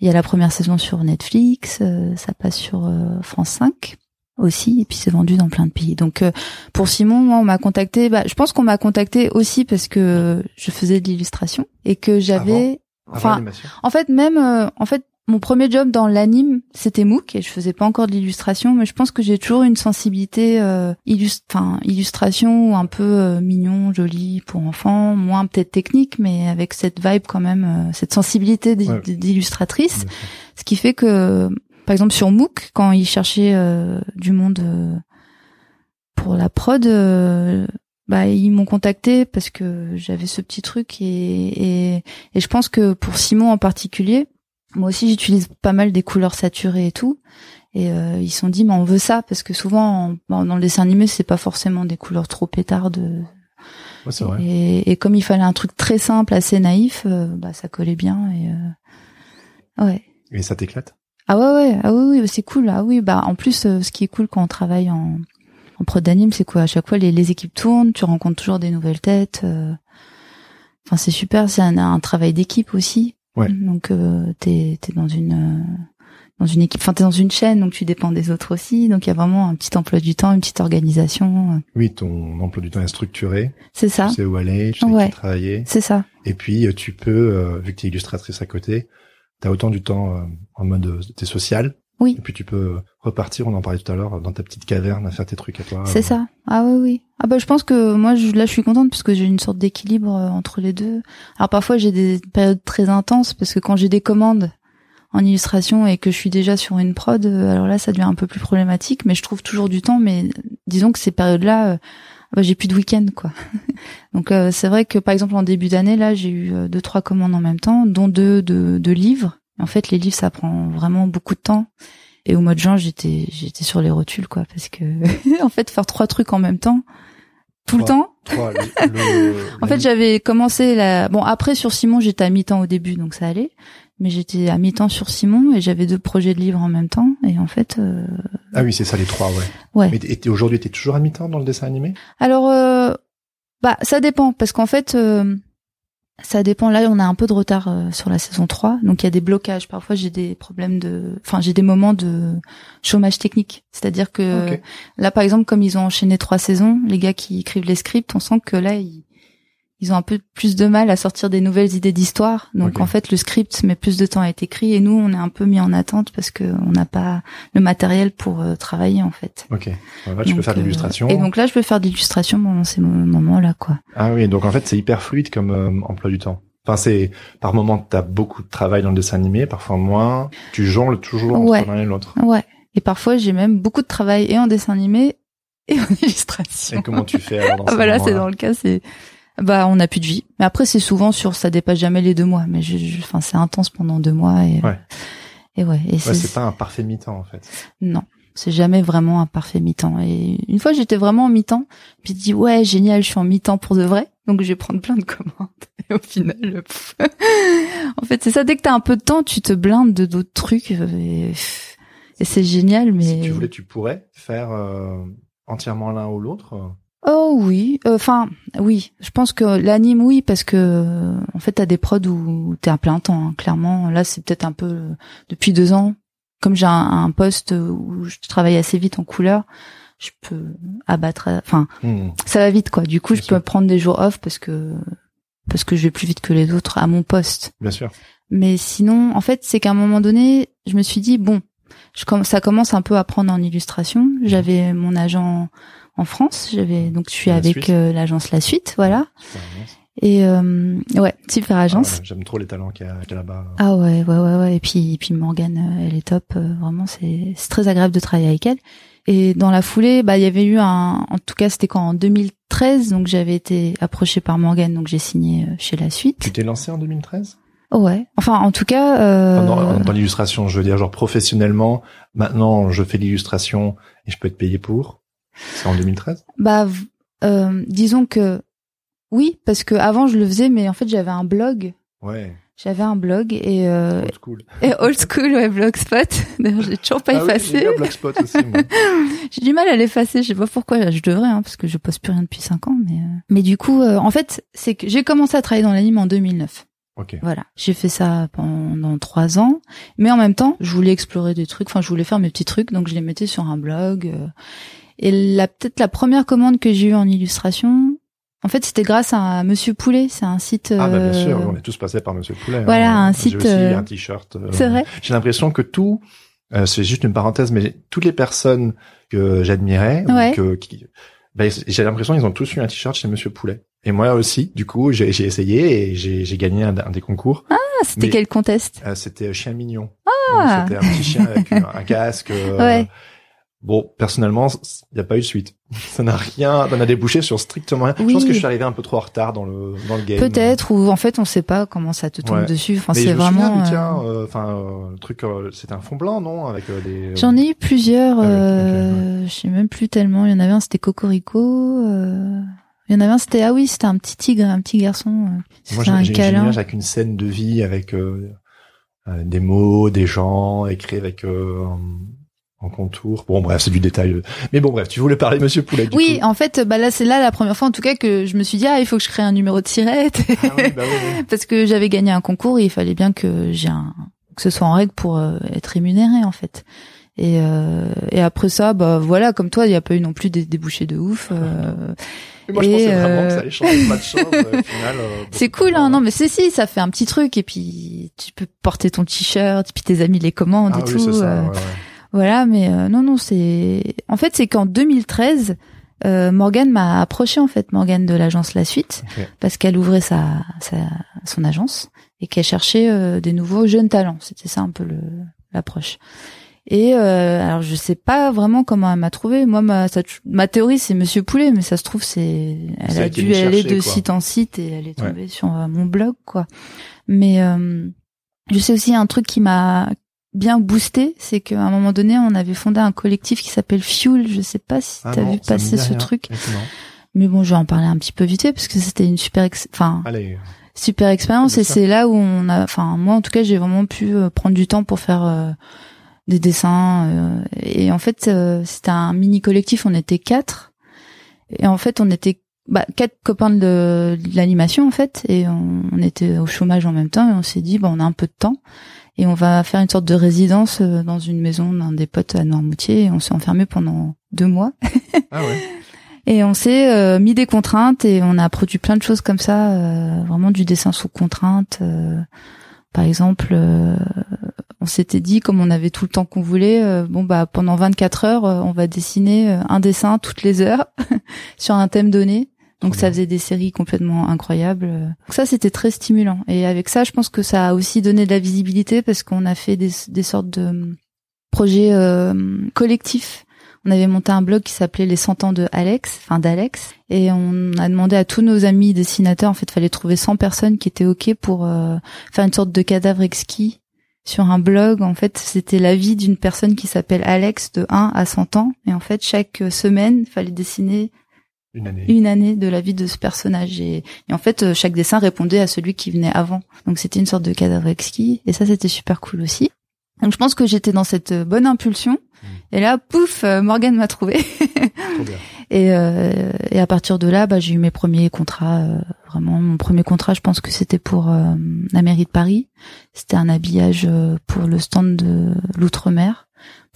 [SPEAKER 1] il y a la première saison sur Netflix, euh, ça passe sur euh, France 5 aussi, et puis c'est vendu dans plein de pays. Donc euh, pour Simon, moi, on m'a contacté. Bah, je pense qu'on m'a contacté aussi parce que je faisais de l'illustration et que j'avais. Enfin, en fait, même, euh, en fait, mon premier job dans l'anime, c'était MOOC et je faisais pas encore de l'illustration, mais je pense que j'ai toujours une sensibilité, euh, enfin, illustration un peu euh, mignon, joli pour enfants, moins peut-être technique, mais avec cette vibe quand même, euh, cette sensibilité
[SPEAKER 2] Ouais.
[SPEAKER 1] d'illustratrice. Ce qui fait que, par exemple, sur MOOC, quand ils cherchaient euh, du monde euh, pour la prod, euh, bah ils m'ont contacté parce que j'avais ce petit truc et, et et je pense que pour Simon en particulier, moi aussi j'utilise pas mal des couleurs saturées et tout. Et euh, ils se sont dit mais on veut ça parce que souvent en- bon, dans le dessin animé c'est pas forcément des couleurs trop pétardes.
[SPEAKER 2] Ouais, vrai.
[SPEAKER 1] Et, et comme il fallait un truc très simple, assez naïf, euh, bah ça collait bien et euh, ouais.
[SPEAKER 2] Et ça t'éclate?
[SPEAKER 1] Ah ouais ouais ah oui oui c'est cool ah oui bah en plus euh, ce qui est cool quand on travaille en en prod d'anime c'est quoi? À chaque fois les, les équipes tournent tu rencontres toujours des nouvelles têtes euh. enfin c'est super c'est un, un travail d'équipe aussi
[SPEAKER 2] Ouais.
[SPEAKER 1] donc euh, t'es t'es dans une euh, dans une équipe enfin t'es dans une chaîne donc tu dépends des autres aussi donc il y a vraiment un petit emploi du temps une petite organisation
[SPEAKER 2] Oui, ton emploi du temps est structuré.
[SPEAKER 1] c'est ça
[SPEAKER 2] Tu sais où aller, tu sais
[SPEAKER 1] Ouais.
[SPEAKER 2] travailler.
[SPEAKER 1] c'est ça
[SPEAKER 2] Et puis, tu peux, euh, vu que tu es illustratrice à côté, tu as autant du temps euh, en mode euh, t'es social.
[SPEAKER 1] Oui.
[SPEAKER 2] Et puis tu peux euh, repartir, on en parlait tout à l'heure, dans ta petite caverne à faire tes trucs à toi.
[SPEAKER 1] C'est ça. Ah oui, oui. Ah bah je pense que moi je, là je suis contente parce que j'ai une sorte d'équilibre euh, entre les deux. Alors parfois j'ai des périodes très intenses parce que quand j'ai des commandes en illustration et que je suis déjà sur une prod, alors là ça devient un peu plus problématique. Mais je trouve toujours du temps. Mais disons que ces périodes-là, euh, bah, j'ai plus de week-end quoi. Donc euh, c'est vrai que par exemple en début d'année là j'ai eu euh, deux trois commandes en même temps, dont deux de, de livres. En fait les livres ça prend vraiment beaucoup de temps. Et au mois de juin, j'étais j'étais sur les rotules quoi parce que en fait faire trois trucs en même temps tout le temps.
[SPEAKER 2] Toi, le- le-
[SPEAKER 1] En fait, j'avais commencé la bon après sur Simon, j'étais à mi-temps au début donc ça allait, mais j'étais à mi-temps sur Simon et j'avais deux projets de livres en même temps et en fait euh,
[SPEAKER 2] Ah oui, c'est ça les trois, ouais.
[SPEAKER 1] ouais.
[SPEAKER 2] Mais aujourd'hui, t'es toujours à mi-temps dans le dessin animé?
[SPEAKER 1] Alors euh, bah ça dépend parce qu'en fait euh, ça dépend là on a un peu de retard euh, sur la saison 3 donc il y a des blocages parfois j'ai des problèmes de enfin j'ai des moments de chômage technique c'est-à-dire que. Là, par exemple, comme ils ont enchaîné trois saisons, les gars qui écrivent les scripts, on sent que là, ils, ils ont un peu plus de mal à sortir des nouvelles idées d'histoire. Donc, en fait, le script met plus de temps à être écrit et nous, on est un peu mis en attente parce que on n'a pas le matériel pour euh, travailler, en fait.
[SPEAKER 2] Ok. Là, tu peux
[SPEAKER 1] Donc,
[SPEAKER 2] faire de
[SPEAKER 1] euh,
[SPEAKER 2] l'illustration.
[SPEAKER 1] Et donc là, je peux faire de l'illustration pendant ces mo- moments-là, quoi.
[SPEAKER 2] Ah oui, donc en fait, c'est hyper fluide comme euh, emploi du temps. Enfin, c'est par moment, t'as beaucoup de travail dans le dessin animé, parfois moins. Tu jongles toujours entre
[SPEAKER 1] Ouais.
[SPEAKER 2] l'un et l'autre.
[SPEAKER 1] Ouais. Et parfois, j'ai même beaucoup de travail et en dessin animé et en illustration.
[SPEAKER 2] Et comment tu fais alors dans
[SPEAKER 1] Ah bah là, c'est dans le cas, c'est bah on n'a plus de vie. Mais après, c'est souvent sur, ça dépasse jamais les deux mois. Mais je, je- enfin, c'est intense pendant deux mois et
[SPEAKER 2] Ouais.
[SPEAKER 1] et ouais. Et
[SPEAKER 2] Ouais,
[SPEAKER 1] c'est
[SPEAKER 2] pas un parfait mi-temps en fait.
[SPEAKER 1] non, c'est jamais vraiment un parfait mi-temps. Et une fois, j'étais vraiment en mi-temps. Puis je dis ouais, génial, je suis en mi-temps pour de vrai. Donc je vais prendre plein de commandes. Et au final, pff. en fait, c'est ça. Dès que t'as un peu de temps, tu te blindes de d'autres trucs. Et, et c'est génial, mais
[SPEAKER 2] Si tu voulais, tu pourrais faire euh, entièrement l'un ou l'autre.
[SPEAKER 1] Oh oui, Euh, enfin oui, je pense que l'anime oui parce que euh, en fait t'as des prods où t'es à plein temps. hein, clairement, là c'est peut-être un peu euh, depuis deux ans. Comme j'ai un, un poste où je travaille assez vite en couleur, je peux abattre. Enfin,
[SPEAKER 2] Hmm.
[SPEAKER 1] ça va vite quoi. Du coup,
[SPEAKER 2] Bien
[SPEAKER 1] je
[SPEAKER 2] sûr.
[SPEAKER 1] peux prendre des jours off parce que parce que je vais plus vite que les autres à mon poste.
[SPEAKER 2] Bien sûr.
[SPEAKER 1] Mais sinon, en fait, c'est qu'à un moment donné, je me suis dit bon, je ça commence un peu à prendre en illustration. J'avais mon agent en France, j'avais donc je suis
[SPEAKER 2] La
[SPEAKER 1] avec euh, l'agence La Suite, voilà.
[SPEAKER 2] Super agence.
[SPEAKER 1] Et euh, ouais, super
[SPEAKER 2] Ah,
[SPEAKER 1] agence.
[SPEAKER 2] ouais, J'aime trop les talents qu'il y a, qu'il y a là-bas.
[SPEAKER 1] Ah ouais, ouais, ouais, ouais. Et puis, et puis Morgane, euh, elle est top. euh, Vraiment, c'est c'est très agréable de travailler avec elle. Et dans la foulée, bah il y avait eu un, en tout cas c'était quand en 2013, donc j'avais été approchée par Morgan, donc j'ai signé chez la suite.
[SPEAKER 2] Tu t'es lancé en 2013
[SPEAKER 1] Ouais. Enfin, en tout cas. Euh...
[SPEAKER 2] Dans, dans l'illustration, je veux dire, genre professionnellement, maintenant je fais l'illustration et je peux être payé pour. C'est en 2013
[SPEAKER 1] Bah, euh, disons que oui, parce que avant je le faisais, mais en fait j'avais un blog.
[SPEAKER 2] Ouais.
[SPEAKER 1] J'avais un blog et euh,
[SPEAKER 2] old school.
[SPEAKER 1] Et old school, ouais, blogspot. D'ailleurs, j'ai toujours pas
[SPEAKER 2] ah
[SPEAKER 1] effacé.
[SPEAKER 2] Oui, blogspot aussi.
[SPEAKER 1] J'ai du mal à l'effacer. Je sais pas pourquoi. Je devrais, hein, parce que je poste plus rien depuis cinq ans. Mais euh... mais du coup, euh, en fait, c'est que j'ai commencé à travailler dans l'anime en 2009.
[SPEAKER 2] Okay.
[SPEAKER 1] Voilà, j'ai fait ça pendant trois ans, mais en même temps, je voulais explorer des trucs. Enfin, je voulais faire mes petits trucs, donc je les mettais sur un blog. euh, Et la peut-être la première commande que j'ai eue en illustration, en fait, c'était grâce à Monsieur Poulet. C'est un site.
[SPEAKER 2] Ah bah bien sûr,
[SPEAKER 1] euh,
[SPEAKER 2] on est tous passés par Monsieur Poulet.
[SPEAKER 1] Voilà,
[SPEAKER 2] hein.
[SPEAKER 1] un
[SPEAKER 2] J'ai
[SPEAKER 1] site,
[SPEAKER 2] aussi
[SPEAKER 1] euh,
[SPEAKER 2] un t-shirt. euh,
[SPEAKER 1] C'est vrai.
[SPEAKER 2] J'ai l'impression que tout, euh, c'est juste une parenthèse, mais toutes les personnes que j'admirais, ou
[SPEAKER 1] Ouais.
[SPEAKER 2] que, qui, bah, j'ai l'impression qu'ils ont tous eu un t-shirt chez Monsieur Poulet. Et moi aussi, du coup, j'ai j'ai essayé et j'ai j'ai gagné un, un des concours.
[SPEAKER 1] Ah, c'était quel contest?
[SPEAKER 2] C'était Chien Mignon.
[SPEAKER 1] Ah.
[SPEAKER 2] C'était un petit chien avec un, un casque.
[SPEAKER 1] Ouais.
[SPEAKER 2] Bon, personnellement, il n'y a pas eu de suite. Ça n'a rien, ça n'a débouché sur strictement rien. Je pense que je suis arrivé un peu trop en retard dans le dans le game.
[SPEAKER 1] Peut-être, ou en fait, on sait pas comment ça te tombe
[SPEAKER 2] Ouais.
[SPEAKER 1] dessus. Enfin, c'est vraiment. euh,
[SPEAKER 2] euh, enfin, euh, le truc, euh, c'était un fond blanc, non, avec euh, des.
[SPEAKER 1] J'en ai eu plusieurs.
[SPEAKER 2] Ah ouais,
[SPEAKER 1] euh, Je sais même plus tellement. Il y en avait un, c'était Cocorico. euh, Il y en avait un, c'était ah oui, c'était un petit tigre, un petit garçon. euh,
[SPEAKER 2] Moi,
[SPEAKER 1] C'était
[SPEAKER 2] j'ai
[SPEAKER 1] un
[SPEAKER 2] une
[SPEAKER 1] câlin.
[SPEAKER 2] image avec une scène de vie, avec euh, euh, des mots, des gens écrits avec euh, en- contour. Bon, bref, c'est du détail. Mais bon, bref, tu voulais parler Monsieur Poulet. Du
[SPEAKER 1] Oui,
[SPEAKER 2] coup.
[SPEAKER 1] en fait, bah là, c'est là la première fois, en tout cas, que je me suis dit ah, il faut que je crée un numéro de sirette
[SPEAKER 2] Ah oui, bah oui, oui.
[SPEAKER 1] parce que j'avais gagné un concours et il fallait bien que j'ai un que ce soit en règle pour euh, être rémunéré en fait. Et, euh, et après ça, bah voilà, comme toi, il n'y a pas eu non plus des débouchés de ouf. euh,
[SPEAKER 2] moi, je pensais vraiment que
[SPEAKER 1] euh,
[SPEAKER 2] ça allait changer pas de choses. euh, au final, euh, bon,
[SPEAKER 1] C'est cool, hein, non, mais c'est si, ça fait un petit truc et puis tu peux porter ton t-shirt, puis tes amis les commandent
[SPEAKER 2] Ah
[SPEAKER 1] et tout.
[SPEAKER 2] ça.
[SPEAKER 1] euh,
[SPEAKER 2] ouais, ouais.
[SPEAKER 1] Voilà, mais euh, non, non, c'est. En fait, c'est qu'en 2013, euh, Morgane m'a approché en fait, Morgane de l'agence La Suite, parce qu'elle ouvrait sa, sa son agence et qu'elle cherchait euh, des nouveaux jeunes talents. C'était ça un peu le l'approche. Et euh, alors je sais pas vraiment comment elle m'a trouvé. Moi ma ça- ma théorie c'est Monsieur Poulet, mais ça se trouve c'est elle
[SPEAKER 2] C'est
[SPEAKER 1] a dû aller
[SPEAKER 2] chercher,
[SPEAKER 1] de
[SPEAKER 2] quoi.
[SPEAKER 1] site en site et elle est tombée sur euh, mon blog quoi. Mais euh, je sais aussi un truc qui m'a bien boosté, c'est qu'à un moment donné, on avait fondé un collectif qui s'appelle Fuel. Je sais pas si
[SPEAKER 2] Ah
[SPEAKER 1] t'as vu passer ce
[SPEAKER 2] rien.
[SPEAKER 1] truc, mais bon, je vais en parler un petit peu vite fait parce que c'était une super, ex- enfin,
[SPEAKER 2] Allez.
[SPEAKER 1] super expérience et c'est là où on a, enfin, moi en tout cas, j'ai vraiment pu euh, prendre du temps pour faire euh, des dessins euh, et en fait, euh, c'était un mini collectif. On était quatre et en fait, on était bah, quatre copains de, de l'animation en fait et on, on était au chômage en même temps et on s'est dit bah on a un peu de temps et on va faire une sorte de résidence euh, dans une maison d'un des potes à Noirmoutier et on s'est enfermé pendant deux mois.
[SPEAKER 2] Ah ouais.
[SPEAKER 1] et on s'est euh, mis des contraintes et on a produit plein de choses comme ça euh, vraiment du dessin sous contrainte euh, par exemple on s'était dit comme on avait tout le temps qu'on voulait bon bah pendant 24 heures on va dessiner un dessin toutes les heures sur un thème donné donc ça faisait des séries complètement incroyables. Donc ça c'était très stimulant et avec ça je pense que ça a aussi donné de la visibilité parce qu'on a fait des, des sortes de hum, projets euh, collectifs. On avait monté un blog qui s'appelait les 100 ans de Alex, enfin d'Alex et on a demandé à tous nos amis dessinateurs en fait fallait trouver 100 personnes qui étaient OK pour euh, faire une sorte de cadavre exquis sur un blog. En fait, c'était la vie d'une personne qui s'appelle Alex de 1 à 100 ans et en fait chaque semaine, il fallait dessiner
[SPEAKER 2] Une année.
[SPEAKER 1] une année de la vie de ce personnage. Et, et en fait euh, chaque dessin répondait à celui qui venait avant. Donc c'était une sorte de cadavre exquis. Et ça c'était super cool aussi. Donc je pense que j'étais dans cette euh, bonne impulsion. Et là pouf euh, Morgane m'a trouvé et, euh, et à partir de là bah, j'ai eu mes premiers contrats euh, vraiment. Mon premier contrat je pense que c'était pour euh, la mairie de Paris. C'était un habillage pour le stand de l'outre-mer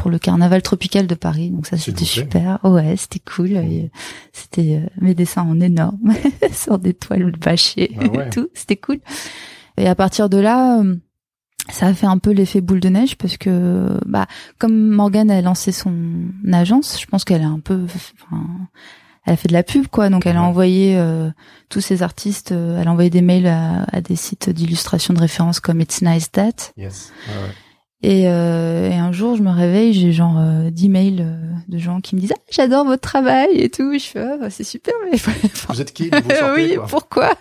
[SPEAKER 1] pour le carnaval tropical de Paris. Donc ça c'était super. Ouais c'était cool. Et, c'était euh, mes dessins en énorme sur des toiles bâchées
[SPEAKER 2] Ah ouais.
[SPEAKER 1] et tout. C'était cool. Et à partir de là euh, ça a fait un peu l'effet boule de neige parce que bah comme Morgane a lancé son agence je pense qu'elle a un peu enfin, elle a fait de la pub quoi. Donc elle a envoyé euh, tous ses artistes euh, elle a envoyé des mails à, à des sites d'illustration de référence comme It's Nice That.
[SPEAKER 2] Yes. Ouais.
[SPEAKER 1] Et, euh, et, un jour, je me réveille, j'ai genre euh, 10 mails euh, de gens qui me disent ah, j'adore votre travail et tout. Je fais ah, bah, c'est super, mais
[SPEAKER 2] vous êtes qui? Vous sortez,
[SPEAKER 1] Oui,
[SPEAKER 2] quoi.
[SPEAKER 1] pourquoi?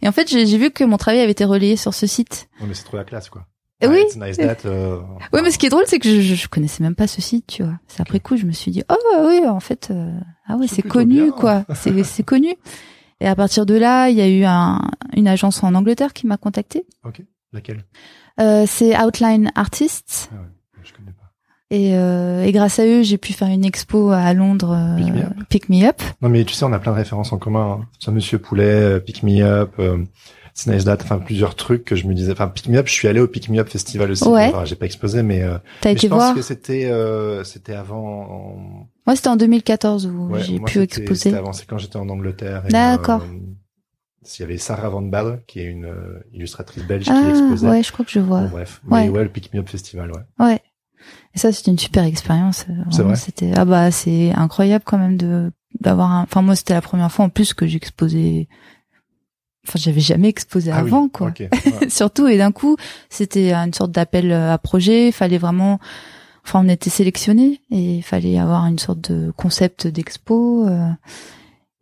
[SPEAKER 1] Et en fait, j'ai vu que mon travail avait été relayé sur ce site.
[SPEAKER 2] Ouais, mais c'est trop la classe, quoi.
[SPEAKER 1] Et oui.
[SPEAKER 2] Nice that, euh,
[SPEAKER 1] Oui, mais ce qui est drôle, c'est que je, je, je connaissais même pas ce site, tu vois. C'est après coup, je me suis dit oh oui, en fait, euh, ah ouais,
[SPEAKER 2] C'est
[SPEAKER 1] connu,
[SPEAKER 2] bien.
[SPEAKER 1] quoi. C'est c'est connu. Et à partir de là, il y a eu un, une agence en Angleterre qui m'a contacté.
[SPEAKER 2] Ok. Laquelle?
[SPEAKER 1] Euh, c'est Outline Artists.
[SPEAKER 2] ah ouais, Je connais pas.
[SPEAKER 1] Et, euh, et grâce à eux, j'ai pu faire une expo à Londres, euh,
[SPEAKER 2] Pick Me Up.
[SPEAKER 1] Pick Me Up.
[SPEAKER 2] Non, mais tu sais, on a plein de références en commun. Hein. Ça, Monsieur Poulet, euh, Pick Me Up, euh, It's Nice That, enfin plusieurs trucs que je me disais. Enfin, Pick Me Up, je suis allé au Pick Me Up Festival aussi.
[SPEAKER 1] Ouais.
[SPEAKER 2] Enfin, j'ai pas exposé, mais, euh,
[SPEAKER 1] T'as
[SPEAKER 2] mais
[SPEAKER 1] été
[SPEAKER 2] je pense
[SPEAKER 1] voir
[SPEAKER 2] que c'était euh, c'était avant. en-
[SPEAKER 1] Moi, c'était en 2014 où
[SPEAKER 2] Ouais,
[SPEAKER 1] j'ai
[SPEAKER 2] moi,
[SPEAKER 1] pu
[SPEAKER 2] c'était-
[SPEAKER 1] exposer.
[SPEAKER 2] C'était avant, c'est quand j'étais en Angleterre. et,
[SPEAKER 1] D'accord.
[SPEAKER 2] euh, Il y avait Sarah Van Baal, qui est une euh, illustratrice belge qui
[SPEAKER 1] Ah,
[SPEAKER 2] exposait.
[SPEAKER 1] ouais, je crois que je vois.
[SPEAKER 2] Bon, bref.
[SPEAKER 1] Ouais.
[SPEAKER 2] Mais ouais, le Pick Me Up Festival, ouais.
[SPEAKER 1] Ouais. Et ça, c'était une super expérience. euh,
[SPEAKER 2] C'est
[SPEAKER 1] vraiment,
[SPEAKER 2] vrai
[SPEAKER 1] C'était ah bah c'est incroyable quand même de d'avoir un. Enfin moi, c'était la première fois en plus que j'exposais. Enfin, j'avais jamais exposé
[SPEAKER 2] Ah oui,
[SPEAKER 1] avant quoi.
[SPEAKER 2] ok. Ouais.
[SPEAKER 1] Surtout et d'un coup, c'était une sorte d'appel à projet. Il fallait vraiment. Enfin, on était sélectionnés et il fallait avoir une sorte de concept d'expo. euh,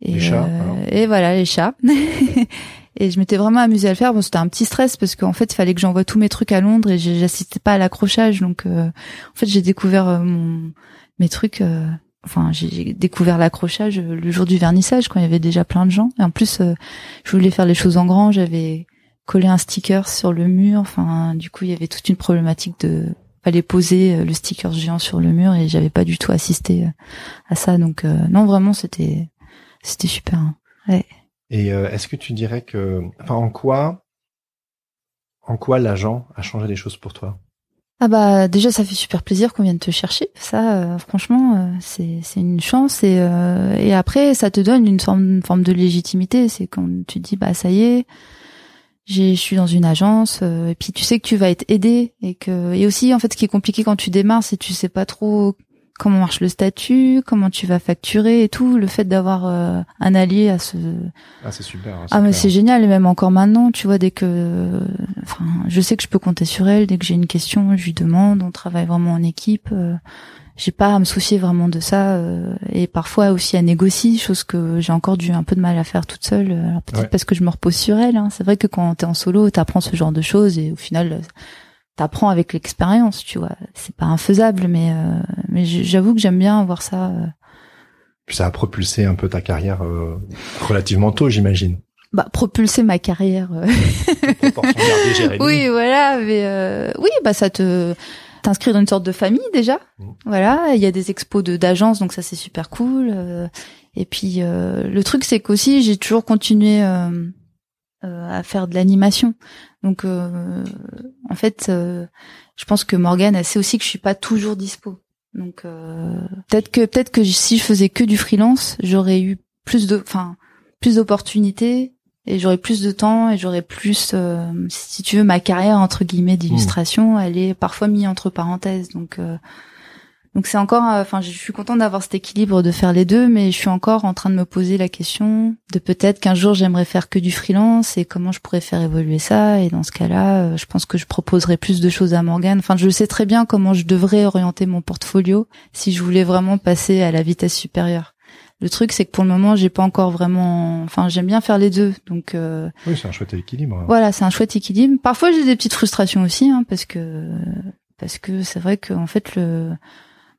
[SPEAKER 1] et,
[SPEAKER 2] Les chats,
[SPEAKER 1] euh, et voilà les chats. et je m'étais vraiment amusée à le faire. Bon, c'était un petit stress parce qu'en fait, il fallait que j'envoie tous mes trucs à Londres et j'assistais pas à l'accrochage. Donc, euh, en fait, j'ai découvert euh, mon mes trucs. euh, Enfin, j'ai découvert l'accrochage le jour du vernissage quand il y avait déjà plein de gens. Et en plus, euh, je voulais faire les choses en grand. J'avais collé un sticker sur le mur. Enfin, du coup, il y avait toute une problématique de fallait poser le sticker géant sur le mur et j'avais pas du tout assisté à ça. Donc, euh, non, vraiment, c'était c'était super. hein.
[SPEAKER 2] Et euh, est-ce que tu dirais que, enfin, en quoi, en quoi l'agent a changé les choses pour toi?
[SPEAKER 1] Ah bah déjà ça fait super plaisir qu'on vienne te chercher. Ça euh, franchement euh, c'est c'est une chance et euh, et après ça te donne une forme une forme de légitimité. C'est quand tu te dis bah ça y est, j'ai je suis dans une agence et puis tu sais que tu vas être aidé et que et aussi en fait ce qui est compliqué quand tu démarres c'est que tu sais pas trop comment marche le statut, comment tu vas facturer et tout. Le fait d'avoir euh, un allié à ce
[SPEAKER 2] Ah, c'est super. hein,
[SPEAKER 1] ah mais c'est génial et même encore maintenant, tu vois, dès que, enfin, je sais que je peux compter sur elle. Dès que j'ai une question, je lui demande. On travaille vraiment en équipe. euh, j'ai pas à me soucier vraiment de ça euh, et parfois aussi à négocier, chose que j'ai encore dû un peu de mal à faire toute seule. Alors peut-être
[SPEAKER 2] Ouais.
[SPEAKER 1] parce que je me repose sur elle. hein. C'est vrai que quand t'es en solo, t'apprends ce genre de choses et au final, t'apprends avec l'expérience. Tu vois, c'est pas infaisable, mais euh, mais j'avoue que j'aime bien voir ça. euh,
[SPEAKER 2] Puis ça a propulsé un peu ta carrière euh, relativement tôt, j'imagine.
[SPEAKER 1] bah, propulser ma carrière. euh. Oui, voilà, mais euh, oui, bah ça te t'inscris dans une sorte de famille déjà.
[SPEAKER 2] Mhm.
[SPEAKER 1] Voilà, il y a des expos de d'agence, donc ça c'est super cool. euh, et puis euh, le truc c'est qu'aussi j'ai toujours continué à faire de l'animation. Donc euh, en fait, euh, je pense que Morgane elle sait aussi que je suis pas toujours dispo. Donc euh, peut-être que peut-être que si je faisais que du freelance, j'aurais eu plus de, enfin plus d'opportunités et j'aurais plus de temps et j'aurais plus, euh, si tu veux, ma carrière entre guillemets d'illustration, elle est parfois mise entre parenthèses. Donc euh, donc c'est encore, euh, enfin je suis contente d'avoir cet équilibre de faire les deux, mais je suis encore en train de me poser la question de peut-être qu'un jour j'aimerais faire que du freelance et comment je pourrais faire évoluer ça. Et dans ce cas-là, euh, je pense que je proposerai plus de choses à Morgane. Enfin, je sais très bien comment je devrais orienter mon portfolio si je voulais vraiment passer à la vitesse supérieure. Le truc, c'est que pour le moment, j'ai pas encore vraiment. Enfin, j'aime bien faire les deux, donc euh,
[SPEAKER 2] Oui, c'est un chouette équilibre.
[SPEAKER 1] voilà, c'est un chouette équilibre. Parfois, j'ai des petites frustrations aussi, hein, parce que parce que c'est vrai qu'en fait le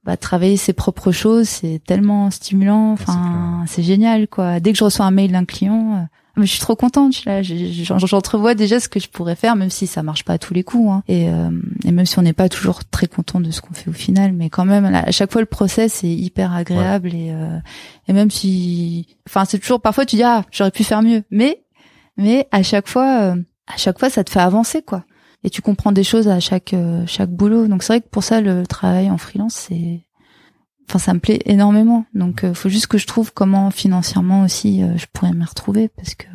[SPEAKER 1] bah, travailler ses propres choses, c'est tellement stimulant.
[SPEAKER 2] c'est
[SPEAKER 1] Enfin, c'est génial, quoi. Dès que je reçois un mail d'un client, euh, mais je suis trop contente. Je suis là, j'entrevois déjà ce que je pourrais faire, même si ça marche pas à tous les coups. Hein. Et, euh, et même si on n'est pas toujours très content de ce qu'on fait au final, mais quand même, là, à chaque fois, le process est hyper agréable et euh, et même si, enfin, c'est toujours parfois tu dis ah j'aurais pu faire mieux, mais mais à chaque fois, à chaque fois, ça te fait avancer, quoi. Et tu comprends des choses à chaque euh, chaque boulot. Donc c'est vrai que pour ça, le travail en freelance, c'est, enfin, ça me plaît énormément. Donc euh, faut juste que je trouve comment financièrement aussi euh, je pourrais m'y retrouver parce que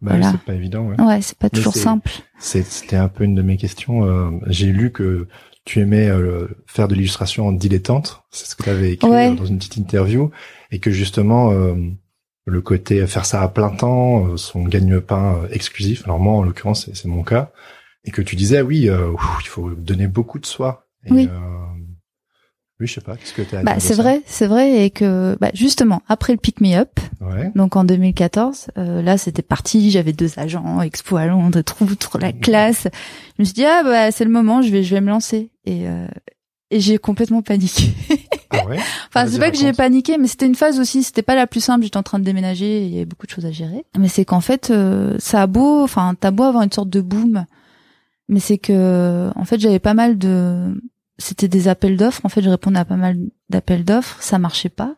[SPEAKER 2] Bah,
[SPEAKER 1] Voilà.
[SPEAKER 2] c'est pas évident. Ouais.
[SPEAKER 1] ouais, c'est pas
[SPEAKER 2] Mais
[SPEAKER 1] toujours simple.
[SPEAKER 2] C'était un peu une de mes questions. euh, J'ai lu que tu aimais euh, faire de l'illustration en dilettante. C'est ce que tu avais écrit
[SPEAKER 1] Ouais.
[SPEAKER 2] dans une petite interview. Et que justement, euh, le côté faire ça à plein temps, son gagne-pain exclusif. Alors moi, en l'occurrence, c'est- c'est mon cas. Et que tu disais oui, euh, il faut donner beaucoup de soi. Et,
[SPEAKER 1] Oui.
[SPEAKER 2] euh, oui, je sais pas. Qu'est-ce que tu as
[SPEAKER 1] Bah, c'est vrai, c'est vrai, et que bah, justement après le Pick Me Up,
[SPEAKER 2] Ouais.
[SPEAKER 1] donc en 2014, euh, là c'était parti, j'avais deux agents, Expo à Londres, et tout, trop la classe. Je me suis dit ah bah c'est le moment, je vais je vais me lancer et euh, et j'ai complètement paniqué.
[SPEAKER 2] Ah ouais?
[SPEAKER 1] Enfin, c'est pas que j'ai
[SPEAKER 2] raconte.
[SPEAKER 1] paniqué, mais c'était une phase aussi. C'était pas la plus simple. J'étais en train de déménager, il y avait beaucoup de choses à gérer. Mais c'est qu'en fait, euh, ça a beau, enfin, t'as beau avoir une sorte de boom, mais c'est que, en fait, j'avais pas mal de, c'était des appels d'offres. En fait, je répondais à pas mal d'appels d'offres, ça marchait pas.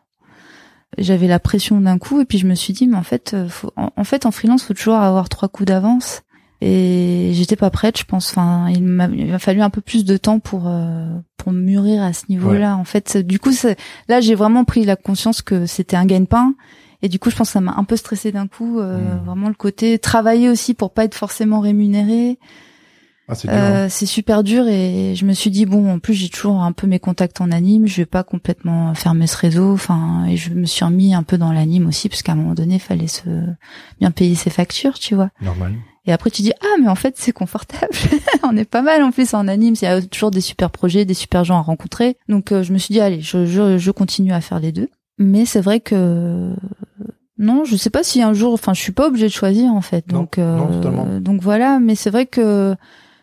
[SPEAKER 1] J'avais la pression d'un coup, et puis je me suis dit, mais en fait, euh, faut, en, fait, en freelance, faut toujours avoir trois coups d'avance. Et j'étais pas prête, je pense. Enfin, il m'a fallu un peu plus de temps pour euh, pour mûrir à ce niveau-là. En fait, du coup, là, j'ai vraiment pris la conscience que c'était un gagne-pain. Et du coup, je pense que ça m'a un peu stressé d'un coup. euh,
[SPEAKER 2] Mm.
[SPEAKER 1] Vraiment le côté travailler aussi pour pas être forcément rémunéré.
[SPEAKER 2] Ah, c'est hein.
[SPEAKER 1] Euh, super dur. Et je me suis dit bon, en plus, j'ai toujours un peu mes contacts en anime. Je vais pas complètement fermer ce réseau. Enfin, et je me suis remis un peu dans l'anime aussi, parce qu'à un moment donné, fallait se bien payer ses factures, tu vois.
[SPEAKER 2] Normal.
[SPEAKER 1] Et après tu dis ah mais en fait c'est confortable. on est pas mal en plus en anime, il y a toujours des super projets, des super gens à rencontrer. Donc euh, je me suis dit allez, je, je, je continue à faire les deux. Mais c'est vrai que non, je sais pas si un jour enfin je suis pas obligée de choisir en fait.
[SPEAKER 2] Non,
[SPEAKER 1] Donc euh,
[SPEAKER 2] non, totalement.
[SPEAKER 1] donc voilà, mais c'est vrai que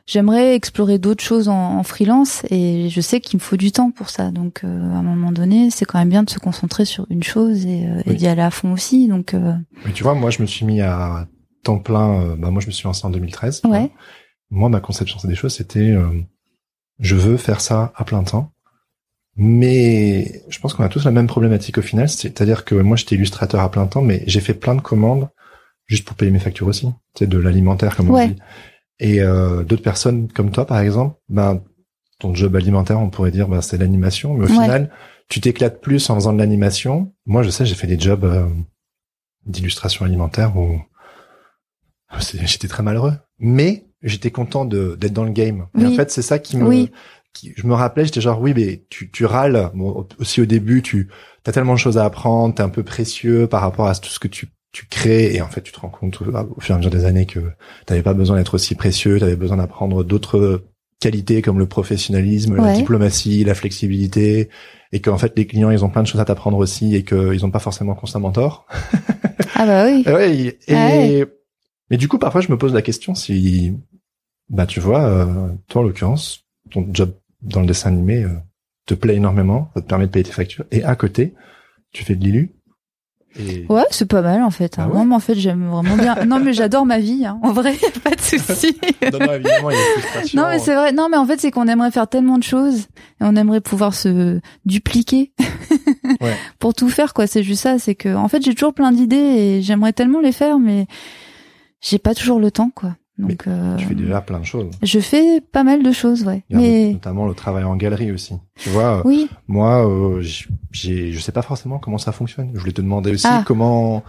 [SPEAKER 1] j'aimerais explorer d'autres choses en, en freelance et je sais qu'il me faut du temps pour ça. Donc euh, à un moment donné, c'est quand même bien de se concentrer sur une chose et, euh, et d'y aller à fond aussi. Donc euh,
[SPEAKER 2] Mais tu vois, moi, je me suis mis à temps plein. euh, bah, moi, je me suis lancé en 2013. tu
[SPEAKER 1] Ouais.
[SPEAKER 2] Moi, ma conception des choses, c'était, euh, je veux faire ça à plein temps. Mais je pense qu'on a tous la même problématique au final, c'est-à-dire que moi, j'étais illustrateur à plein temps, mais j'ai fait plein de commandes juste pour payer mes factures aussi. C'est de l'alimentaire, comme
[SPEAKER 1] Ouais.
[SPEAKER 2] on dit. Et euh, d'autres personnes comme toi, par exemple, ben ton job alimentaire, on pourrait dire, ben, c'est l'animation, mais au
[SPEAKER 1] Ouais.
[SPEAKER 2] final, tu t'éclates plus en faisant de l'animation. Moi, je sais, j'ai fait des jobs euh, d'illustration alimentaire où j'étais très malheureux, mais j'étais content d'être dans le game. Et en fait, c'est ça qui me,
[SPEAKER 1] Oui.
[SPEAKER 2] qui, je me rappelais, j'étais genre oui, mais tu tu râles. Bon, aussi au début, tu as tellement de choses à apprendre, t'es un peu précieux par rapport à tout ce que tu tu crées, et en fait, tu te rends compte au fur et à mesure des années que t'avais pas besoin d'être aussi précieux, t'avais besoin d'apprendre d'autres qualités comme le professionnalisme, la diplomatie, la flexibilité, et qu'en fait les clients ils ont plein de choses à t'apprendre aussi et qu'ils ont pas forcément constamment tort.
[SPEAKER 1] Ah bah oui.
[SPEAKER 2] Ouais, et,
[SPEAKER 1] Ah ouais.
[SPEAKER 2] mais du coup parfois je me pose la question si bah tu vois euh, toi en l'occurrence ton job dans le dessin animé euh, te plaît énormément, ça te permet de payer tes factures et à côté tu fais de l'ilu. Et
[SPEAKER 1] Ouais, c'est pas mal en fait. hein.
[SPEAKER 2] Ah ouais
[SPEAKER 1] mais en fait, j'aime vraiment bien. Non, mais j'adore ma vie. Hein. En vrai, y a pas de souci.
[SPEAKER 2] non, non, évidemment, il y a des frustrations.
[SPEAKER 1] non, mais c'est vrai. Non, mais en fait, c'est qu'on aimerait faire tellement de choses et on aimerait pouvoir se dupliquer
[SPEAKER 2] Ouais.
[SPEAKER 1] pour tout faire. Quoi, c'est juste ça. C'est que, en fait, j'ai toujours plein d'idées et j'aimerais tellement les faire, mais j'ai pas toujours le temps, quoi. Donc, euh,
[SPEAKER 2] Tu fais déjà plein de choses.
[SPEAKER 1] je fais pas mal de choses, ouais.
[SPEAKER 2] Il y a
[SPEAKER 1] Mais
[SPEAKER 2] notamment le travail en galerie aussi. Tu vois, euh,
[SPEAKER 1] oui,
[SPEAKER 2] moi, euh, j'ai, je sais pas forcément comment ça fonctionne. Je voulais te demander aussi
[SPEAKER 1] Ah.
[SPEAKER 2] comment.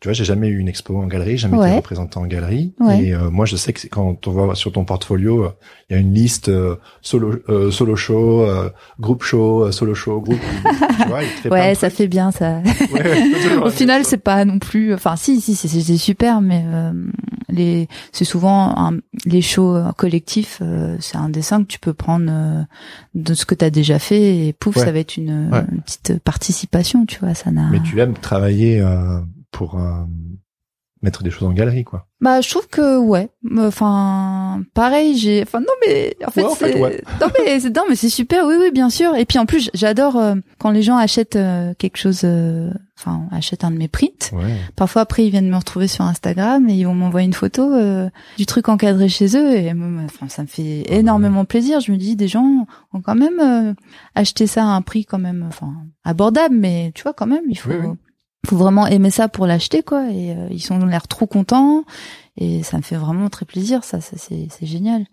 [SPEAKER 2] Tu vois, j'ai jamais eu une expo en galerie, jamais
[SPEAKER 1] Ouais.
[SPEAKER 2] été représenté en galerie.
[SPEAKER 1] Ouais.
[SPEAKER 2] Et euh, moi, je sais que c'est quand on voit sur ton portfolio, euh, il y a une liste euh, solo, euh, solo show, euh, groupe show, euh, solo show, groupe. tu vois, il
[SPEAKER 1] ouais, ça fait bien, ça.
[SPEAKER 2] Ouais,
[SPEAKER 1] Au final, c'est pas non plus. Enfin, si, si, c'est c'est super, mais euh, les, c'est souvent un- les shows euh, collectifs. euh, c'est un dessin que tu peux prendre euh, de ce que t'as déjà fait et pouf,
[SPEAKER 2] Ouais.
[SPEAKER 1] ça va être une,
[SPEAKER 2] Ouais.
[SPEAKER 1] une petite participation, tu vois. Ça n'a.
[SPEAKER 2] Mais tu aimes travailler euh, pour euh, mettre des choses en galerie, quoi.
[SPEAKER 1] Bah, je trouve que ouais. Enfin, pareil, j'ai. Enfin, non, mais en fait,
[SPEAKER 2] Ouais, en fait,
[SPEAKER 1] c'est.
[SPEAKER 2] ouais.
[SPEAKER 1] Non, mais c'est non, mais c'est super. Oui, oui, bien sûr. Et puis en plus, j'adore euh, quand les gens achètent euh, quelque chose. euh, Enfin, achètent un de mes prints.
[SPEAKER 2] Ouais.
[SPEAKER 1] Parfois après ils viennent me retrouver sur Instagram et ils vont m'envoyer une photo euh, du truc encadré chez eux et enfin ça me fait
[SPEAKER 2] Ah ouais.
[SPEAKER 1] énormément plaisir. Je me dis des gens ont quand même euh, acheté ça à un prix quand même enfin abordable mais tu vois quand même il faut
[SPEAKER 2] Oui, oui.
[SPEAKER 1] Faut vraiment aimer ça pour l'acheter quoi et euh, ils ont l'air trop contents et ça me fait vraiment très plaisir ça, ça c'est c'est génial.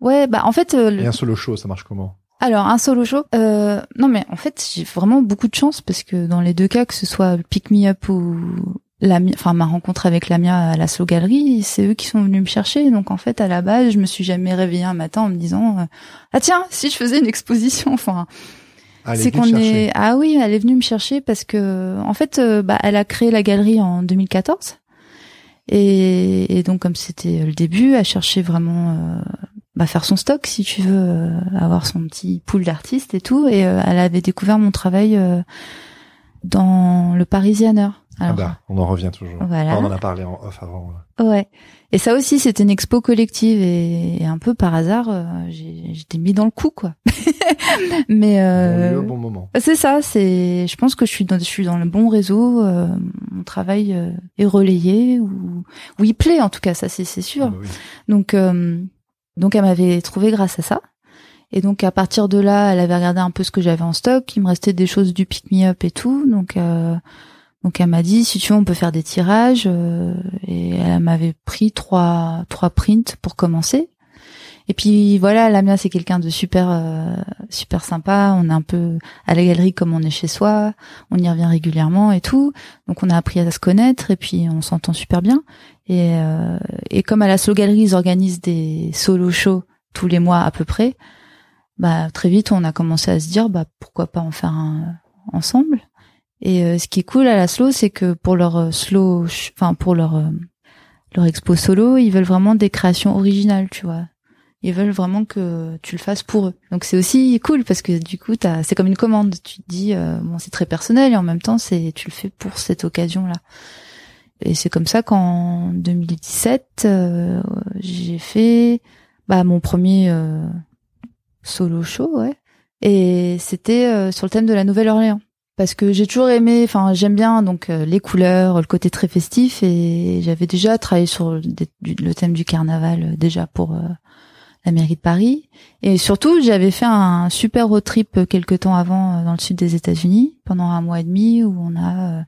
[SPEAKER 1] Ouais, bah en fait euh, le-
[SPEAKER 2] Et un solo show, ça marche comment?
[SPEAKER 1] Alors un solo show, euh, non mais en fait j'ai vraiment beaucoup de chance parce que dans les deux cas, que ce soit Pick Me Up ou la, enfin ma rencontre avec Lamia à la Slow Gallery, c'est eux qui sont venus me chercher. Donc en fait à la base, je me suis jamais réveillée un matin en me disant euh, ah tiens si je faisais une exposition. Enfin c'est qu'on est ah oui elle est venue me chercher parce que en fait euh, bah elle a créé la galerie en 2014 Et, et donc comme c'était le début, à chercher vraiment euh, bah, faire son stock si tu veux, euh, avoir son petit pool d'artistes et tout. Et euh, elle avait découvert mon travail euh, dans le Parisianer.
[SPEAKER 2] ah bah, on en revient toujours.
[SPEAKER 1] Voilà.
[SPEAKER 2] on en a parlé en off avant.
[SPEAKER 1] Ouais. Et ça aussi, c'était une expo collective et, et un peu par hasard, euh, j'étais mis dans le coup, quoi. Mais
[SPEAKER 2] Bon
[SPEAKER 1] euh,
[SPEAKER 2] lieu, bon moment.
[SPEAKER 1] c'est ça. C'est, je pense que je suis dans, je suis dans le bon réseau. euh, mon travail euh, est relayé ou, ou il plaît en tout cas. Ça, c'est c'est sûr.
[SPEAKER 2] Ah bah oui.
[SPEAKER 1] Donc, euh, donc elle m'avait trouvé grâce à ça. Et donc à partir de là, elle avait regardé un peu ce que j'avais en stock. Il me restait des choses du pick me up et tout. Donc, euh, donc elle m'a dit si tu veux, on peut faire des tirages. euh, et elle m'avait pris trois trois prints pour commencer. Et puis voilà, Lamia c'est quelqu'un de super euh, super sympa. On est un peu à la galerie comme on est chez soi. On y revient régulièrement et tout. Donc on a appris à se connaître et puis on s'entend super bien. Et, euh, et comme à la Slow Gallery, ils organisent des solo shows tous les mois à peu près, bah très vite on a commencé à se dire bah pourquoi pas en faire un ensemble. Et euh, ce qui est cool à la Slow, c'est que pour leur euh, slow, enfin pour leur euh, leur expo solo, ils veulent vraiment des créations originales, tu vois. Ils veulent vraiment que tu le fasses pour eux. Donc c'est aussi cool parce que du coup t'as, c'est comme une commande. Tu te dis euh, bon c'est très personnel et en même temps c'est tu le fais pour cette occasion là. Et c'est comme ça qu'en 2017, euh, j'ai fait bah, mon premier euh, solo show, ouais. Et c'était sur le thème de la Nouvelle-Orléans. Parce que j'ai toujours aimé, enfin j'aime bien donc euh, les couleurs, le côté très festif, et j'avais déjà travaillé sur le, thème du carnaval euh, déjà pour euh, la mairie de Paris. Et surtout, j'avais fait un super road trip quelques temps avant dans le sud des États-Unis pendant un mois et demi où on a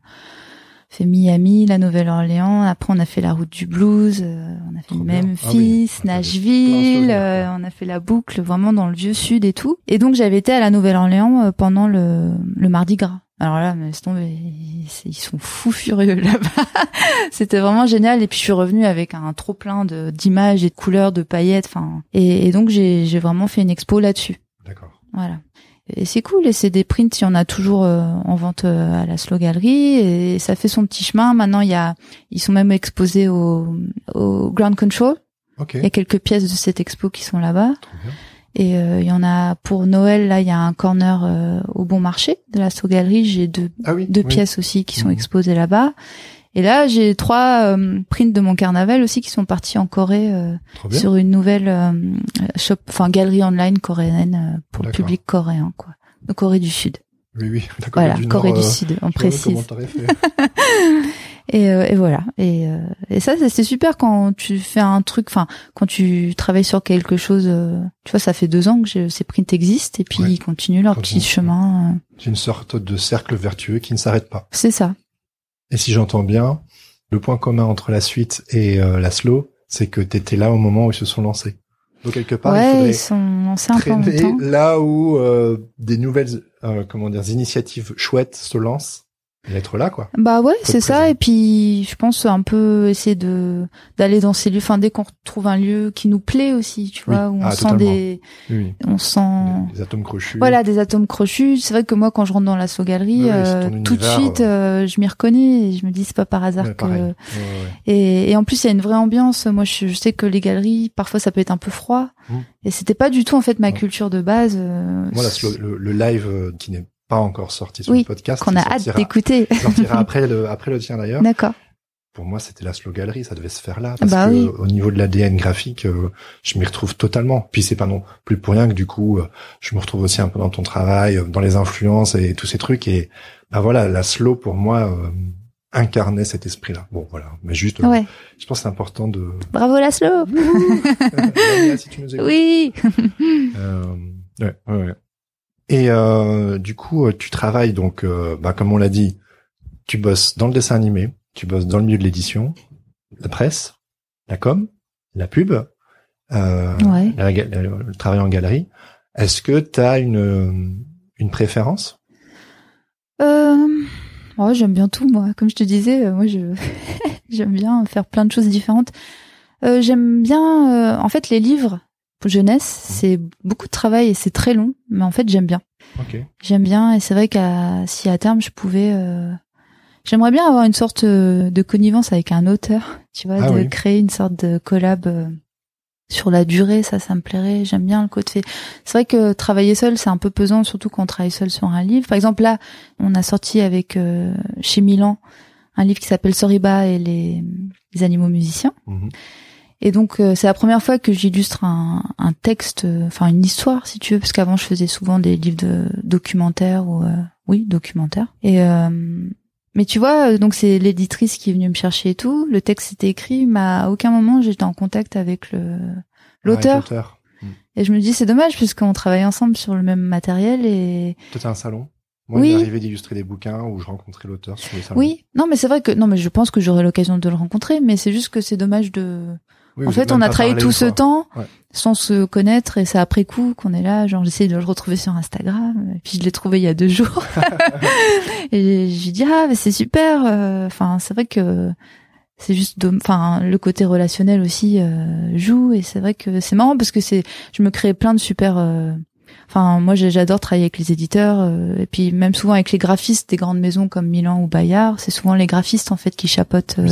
[SPEAKER 1] fait Miami, la Nouvelle-Orléans. Après, on a fait la route du blues. euh, on a fait
[SPEAKER 2] Trop.
[SPEAKER 1] Memphis,
[SPEAKER 2] Ah oui.
[SPEAKER 1] Nashville. euh, on a fait la boucle vraiment dans le vieux sud et tout. Et donc, j'avais été à la Nouvelle-Orléans euh, pendant le, le Mardi Gras. Alors là, mais laisse tomber, ils sont fous furieux là-bas. C'était vraiment génial. Et puis je suis revenue avec un trop plein de d'images et de couleurs, de paillettes. Enfin, et, et donc j'ai j'ai vraiment fait une expo là-dessus.
[SPEAKER 2] D'accord.
[SPEAKER 1] Voilà. Et c'est cool, et c'est des prints, il y en a toujours euh, en vente euh, à la Slow Gallery, et ça fait son petit chemin. Maintenant, il y a, ils sont même exposés au, au Ground Control.
[SPEAKER 2] Ok.
[SPEAKER 1] Il y a quelques pièces de cette expo qui sont là-bas. Et euh, il y en a pour Noël, là, il y a un corner euh, au Bon Marché de la Slow Gallery. J'ai deux,
[SPEAKER 2] Ah oui.
[SPEAKER 1] deux
[SPEAKER 2] oui.
[SPEAKER 1] pièces aussi qui sont
[SPEAKER 2] Mhm.
[SPEAKER 1] exposées là-bas. Et là, j'ai trois euh, prints de mon carnaval aussi qui sont partis en Corée euh, sur une nouvelle euh, shop, enfin galerie online coréenne euh, pour le
[SPEAKER 2] D'accord.
[SPEAKER 1] public coréen, quoi. De Corée du Sud.
[SPEAKER 2] Oui, oui. Corée
[SPEAKER 1] Voilà,
[SPEAKER 2] du
[SPEAKER 1] Corée
[SPEAKER 2] Nord,
[SPEAKER 1] du
[SPEAKER 2] euh,
[SPEAKER 1] Sud, on précise. Et, euh, et voilà. Et, euh, et ça, c'est super quand tu fais un truc, enfin, quand tu travailles sur quelque chose. euh, tu vois, ça fait deux ans que ces prints existent et puis
[SPEAKER 2] Ouais.
[SPEAKER 1] ils continuent leur petit chemin.
[SPEAKER 2] C'est une sorte de cercle vertueux qui ne s'arrête pas.
[SPEAKER 1] C'est ça.
[SPEAKER 2] Et si j'entends bien, le point commun entre la suite et euh, la slow, c'est que t'étais là au moment où ils se sont lancés. Donc quelque part,
[SPEAKER 1] ouais,
[SPEAKER 2] il faudrait
[SPEAKER 1] ils sont lancés un peu en même
[SPEAKER 2] traîner
[SPEAKER 1] temps.
[SPEAKER 2] là où euh, des nouvelles, euh, comment dire, initiatives chouettes se lancent être là, quoi.
[SPEAKER 1] Bah ouais, c'est ça. Et puis, je pense un peu essayer de d'aller dans ces lieux. Enfin, dès qu'on trouve un lieu qui nous plaît aussi, tu
[SPEAKER 2] Oui.
[SPEAKER 1] vois, où on
[SPEAKER 2] Ah,
[SPEAKER 1] sent
[SPEAKER 2] totalement.
[SPEAKER 1] des,
[SPEAKER 2] Oui,
[SPEAKER 1] on sent,
[SPEAKER 2] les atomes crochus.
[SPEAKER 1] voilà, des atomes crochus. C'est vrai que moi, quand je rentre dans la slow galerie,
[SPEAKER 2] Oui,
[SPEAKER 1] euh, tout de suite, euh, je m'y reconnais et je me dis c'est pas par hasard
[SPEAKER 2] Ouais,
[SPEAKER 1] que.
[SPEAKER 2] Ouais, ouais.
[SPEAKER 1] Et, et en plus, il y a une vraie ambiance. Moi, je, je sais que les galeries, parfois, ça peut être un peu froid.
[SPEAKER 2] Mm.
[SPEAKER 1] Et c'était pas du tout en fait ma culture de base. euh,
[SPEAKER 2] la slow- le, le live euh, qui n'est pas encore sorti sur
[SPEAKER 1] Oui,
[SPEAKER 2] le podcast,
[SPEAKER 1] qu'on a hâte d'écouter.
[SPEAKER 2] sortira après le, après le tien d'ailleurs.
[SPEAKER 1] D'accord.
[SPEAKER 2] Pour moi, c'était la slow galerie, ça devait se faire là. Parce
[SPEAKER 1] Bah
[SPEAKER 2] que
[SPEAKER 1] oui.
[SPEAKER 2] au niveau de l'ADN graphique, euh, je m'y retrouve totalement. Puis c'est pas non plus pour rien que du coup, euh, je me retrouve aussi un peu dans ton travail, euh, dans les influences et tous ces trucs. Et bah voilà, la slow pour moi euh, incarnait cet esprit-là. Bon voilà, mais juste, euh,
[SPEAKER 1] Ouais.
[SPEAKER 2] je pense que c'est important de.
[SPEAKER 1] Bravo la slow.
[SPEAKER 2] Si tu nous écoutes.
[SPEAKER 1] Oui.
[SPEAKER 2] Euh, ouais, ouais, ouais. Et euh, du coup, euh, tu travailles donc, euh, bah, comme on l'a dit, tu bosses dans le dessin animé, tu bosses dans le milieu de l'édition, la presse, la com, la pub, euh,
[SPEAKER 1] Ouais.
[SPEAKER 2] la- la- le travail en galerie. Est-ce que tu as une, une préférence?
[SPEAKER 1] Euh, ouais, j'aime bien tout moi. Comme je te disais, moi je j'aime bien faire plein de choses différentes. Euh, j'aime bien, euh, en fait, les livres jeunesse, c'est beaucoup de travail et c'est très long, mais en fait j'aime bien. J'aime bien et c'est vrai qu'à si à terme je pouvais, euh, J'aimerais bien avoir une sorte euh, de connivence avec un auteur, tu vois,
[SPEAKER 2] Ah
[SPEAKER 1] de
[SPEAKER 2] oui.
[SPEAKER 1] créer une sorte de collab euh, sur la durée, ça, ça me plairait. J'aime bien le côté. C'est vrai que travailler seul, c'est un peu pesant, surtout quand on travaille seul sur un livre. Par exemple, là, on a sorti avec euh, chez Milan un livre qui s'appelle Soriba et les, les animaux musiciens.
[SPEAKER 2] Mhm.
[SPEAKER 1] Et donc euh, c'est la première fois que j'illustre un, un texte, euh, enfin une histoire si tu veux, parce qu'avant je faisais souvent des livres de documentaires ou euh, oui documentaires. Et euh, mais tu vois, donc c'est l'éditrice qui est venue me chercher et tout. Le texte était écrit, mais à aucun moment j'étais en contact avec le l'auteur.
[SPEAKER 2] L'auteur.
[SPEAKER 1] Et je me dis c'est dommage puisqu'on travaille ensemble sur le même matériel et
[SPEAKER 2] Toi, un salon Moi,
[SPEAKER 1] Oui.
[SPEAKER 2] il m'est d'illustrer des bouquins où je rencontrais l'auteur sur le salon.
[SPEAKER 1] oui, non mais c'est vrai que non mais je pense que j'aurai l'occasion de le rencontrer, mais c'est juste que c'est dommage de
[SPEAKER 2] Oui,
[SPEAKER 1] en fait, on a travaillé tout ce temps
[SPEAKER 2] Ouais.
[SPEAKER 1] sans se connaître et c'est après coup qu'on est là. Genre, j'essaie de le retrouver sur Instagram. Et puis je l'ai trouvé il y a deux jours. et j'ai dit ah, mais c'est super. euh, Enfin, c'est vrai que c'est juste, de- enfin, le côté relationnel aussi euh, joue et c'est vrai que c'est marrant parce que c'est, je me crée plein de super. euh, Enfin, moi, j'adore travailler avec les éditeurs euh, et puis même souvent avec les graphistes des grandes maisons comme Milan ou Bayard. C'est souvent les graphistes en fait qui chapotent.
[SPEAKER 2] Oui,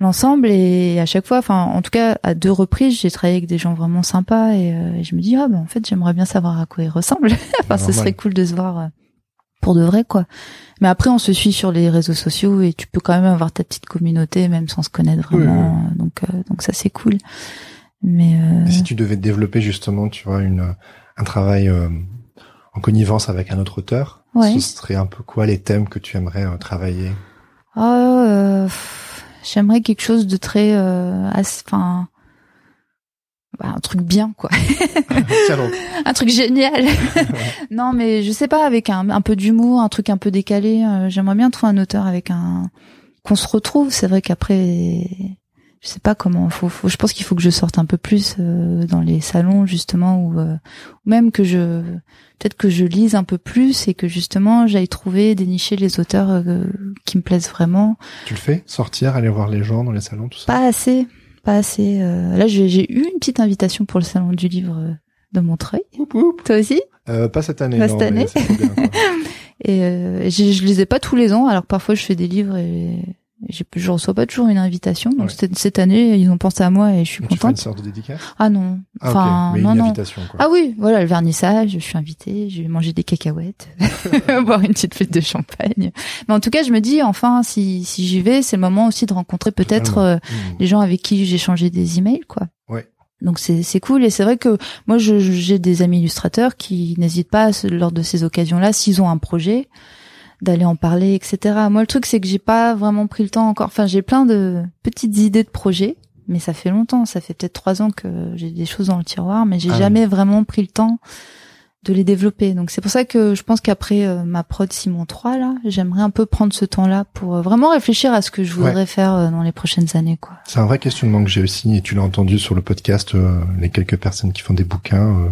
[SPEAKER 1] l'ensemble et à chaque fois enfin en tout cas à deux reprises j'ai travaillé avec des gens vraiment sympas et, euh, et je me dis ah ben en fait j'aimerais bien savoir à quoi ils ressemblent. Enfin ce serait cool de se voir euh, pour de vrai quoi. Mais après on se suit sur les réseaux sociaux et tu peux quand même avoir ta petite communauté même sans se connaître
[SPEAKER 2] Oui,
[SPEAKER 1] vraiment. donc euh, donc ça c'est cool. Mais euh,
[SPEAKER 2] si tu devais développer justement, tu vois, une, un travail euh, en connivence avec un autre auteur,
[SPEAKER 1] Ouais.
[SPEAKER 2] ce serait un peu quoi les thèmes que tu aimerais euh, travailler?
[SPEAKER 1] Ah, euh, j'aimerais quelque chose de très euh, assez- enfin bah, un truc bien quoi un truc génial. non, mais je sais pas, avec un, un peu d'humour, un truc un peu décalé. euh, J'aimerais bien trouver un auteur avec un qu'on se retrouve. C'est vrai qu'après, je sais pas comment. Faut, faut- je pense qu'il faut que je sorte un peu plus euh, dans les salons justement, ou euh, même que je peut-être que je lise un peu plus et que justement j'aille trouver, dénicher les auteurs euh, qui me plaisent vraiment.
[SPEAKER 2] Tu le fais? Sortir, aller voir les gens dans les salons, tout ça?
[SPEAKER 1] Pas assez, pas assez. euh, là, j'ai eu une petite invitation pour le salon du livre euh, de Montreuil.
[SPEAKER 2] Oup, oup.
[SPEAKER 1] Toi aussi?
[SPEAKER 2] Euh, Pas cette année.
[SPEAKER 1] Pas
[SPEAKER 2] non,
[SPEAKER 1] cette année.
[SPEAKER 2] bien.
[SPEAKER 1] Et euh, je, je les ai pas tous les ans, alors parfois je fais des livres et j'ai- je reçois pas toujours une invitation. Donc
[SPEAKER 2] Ouais.
[SPEAKER 1] cette, cette année, ils ont pensé à moi et je suis
[SPEAKER 2] Mais tu ferais une
[SPEAKER 1] contente.
[SPEAKER 2] sorte de dédicace?
[SPEAKER 1] Ah non,
[SPEAKER 2] Ah,
[SPEAKER 1] enfin.
[SPEAKER 2] Mais
[SPEAKER 1] non
[SPEAKER 2] une
[SPEAKER 1] non.
[SPEAKER 2] invitation, quoi.
[SPEAKER 1] Ah oui, voilà le vernissage, je suis invitée, je vais manger des cacahuètes, boire une petite flûte de champagne. Mais en tout cas, je me dis enfin si si j'y vais, c'est le moment aussi de rencontrer peut-être euh,
[SPEAKER 2] Mhm.
[SPEAKER 1] les gens avec qui j'ai changé des emails quoi.
[SPEAKER 2] Ouais.
[SPEAKER 1] Donc c'est c'est cool et c'est vrai que moi j'ai des amis illustrateurs qui n'hésitent pas lors de ces occasions-là s'ils ont un projet d'aller en parler etc. Moi le truc c'est que j'ai pas vraiment pris le temps encore. Enfin j'ai plein de petites idées de projets mais ça fait longtemps, ça fait peut-être trois ans que j'ai des choses dans le tiroir mais j'ai
[SPEAKER 2] Ah oui.
[SPEAKER 1] jamais vraiment pris le temps de les développer. Donc c'est pour ça que je pense qu'après euh, ma prod Simon 3 là, j'aimerais un peu prendre ce temps-là pour euh, vraiment réfléchir à ce que je
[SPEAKER 2] Ouais.
[SPEAKER 1] voudrais faire euh, dans les prochaines années quoi.
[SPEAKER 2] C'est un vrai questionnement que j'ai aussi, et tu l'as entendu sur le podcast, les quelques personnes qui font des bouquins.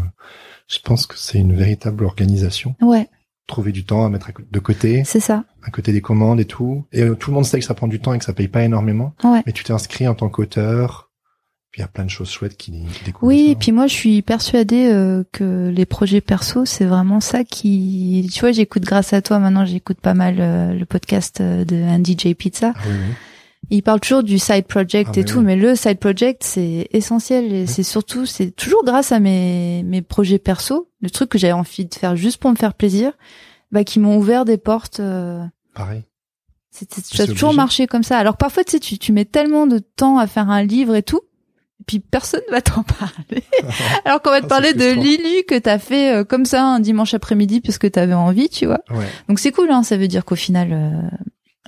[SPEAKER 2] je pense que c'est une véritable organisation.
[SPEAKER 1] Ouais,
[SPEAKER 2] Trouver du temps à mettre de côté,
[SPEAKER 1] c'est ça.
[SPEAKER 2] à côté des commandes et tout. Et euh, tout le monde sait que ça prend du temps et que ça paye pas énormément.
[SPEAKER 1] Ouais.
[SPEAKER 2] Mais tu t'es inscrit en tant qu'auteur. Puis il y a plein de choses chouettes qui, de
[SPEAKER 1] Oui,
[SPEAKER 2] ça.
[SPEAKER 1] et puis moi je suis persuadée euh, que les projets perso c'est vraiment ça qui, tu vois, j'écoute grâce à toi maintenant, j'écoute pas mal euh, le podcast de Andy J Pizza.
[SPEAKER 2] Ah oui, oui.
[SPEAKER 1] Il parle toujours du side project
[SPEAKER 2] Ah,
[SPEAKER 1] et tout,
[SPEAKER 2] oui.
[SPEAKER 1] mais le side project c'est essentiel et c'est surtout c'est toujours grâce à mes mes projets perso, le truc que j'avais envie de faire juste pour me faire plaisir, bah qui m'ont ouvert des portes. euh,
[SPEAKER 2] Pareil. C'est
[SPEAKER 1] ça a toujours
[SPEAKER 2] obligé.
[SPEAKER 1] marché comme ça. Alors parfois tu sais tu tu mets tellement de temps à faire un livre et tout, et puis personne va t'en parler. Alors qu'on va te
[SPEAKER 2] Ah,
[SPEAKER 1] parler de. Lulu que t'as fait euh, comme ça un dimanche après-midi puisque t'avais envie, tu vois.
[SPEAKER 2] Ouais.
[SPEAKER 1] Donc c'est cool, hein, ça veut dire qu'au final, euh,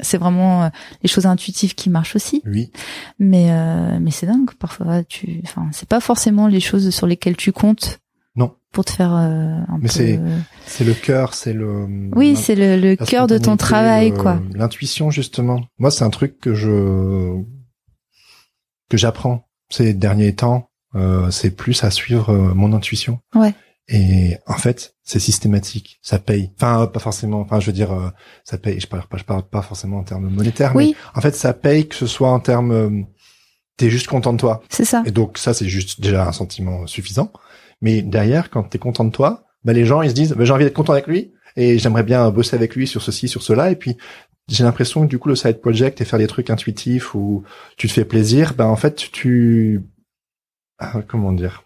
[SPEAKER 1] c'est vraiment euh, les choses intuitives qui marchent aussi.
[SPEAKER 2] Oui.
[SPEAKER 1] Mais euh, mais c'est dingue, parfois tu, enfin c'est pas forcément les choses sur lesquelles tu comptes.
[SPEAKER 2] Non.
[SPEAKER 1] Pour te faire euh, un
[SPEAKER 2] Mais
[SPEAKER 1] peu.
[SPEAKER 2] c'est- C'est le cœur, c'est le.
[SPEAKER 1] Oui, c'est le, le cœur de ton travail,
[SPEAKER 2] le-
[SPEAKER 1] quoi.
[SPEAKER 2] L'intuition justement. Moi, c'est un truc que je que j'apprends ces derniers temps. Euh, c'est plus à suivre euh, mon intuition.
[SPEAKER 1] Ouais.
[SPEAKER 2] Et en fait, c'est systématique. Ça paye. Enfin, pas forcément. Enfin, je veux dire, euh, ça paye. Je parle pas, je parle pas forcément en termes monétaires,
[SPEAKER 1] Oui,
[SPEAKER 2] mais en fait, ça paye que ce soit en termes. euh, T'es juste content de toi.
[SPEAKER 1] c'est ça.
[SPEAKER 2] Et donc ça, c'est juste déjà un sentiment suffisant. Mais derrière, quand t'es content de toi, bah, les gens ils se disent, bah, j'ai envie d'être content avec lui et j'aimerais bien bosser avec lui sur ceci, sur cela. Et puis j'ai l'impression que du coup le side project et faire des trucs intuitifs où tu te fais plaisir, ben en fait tu ah, comment dire,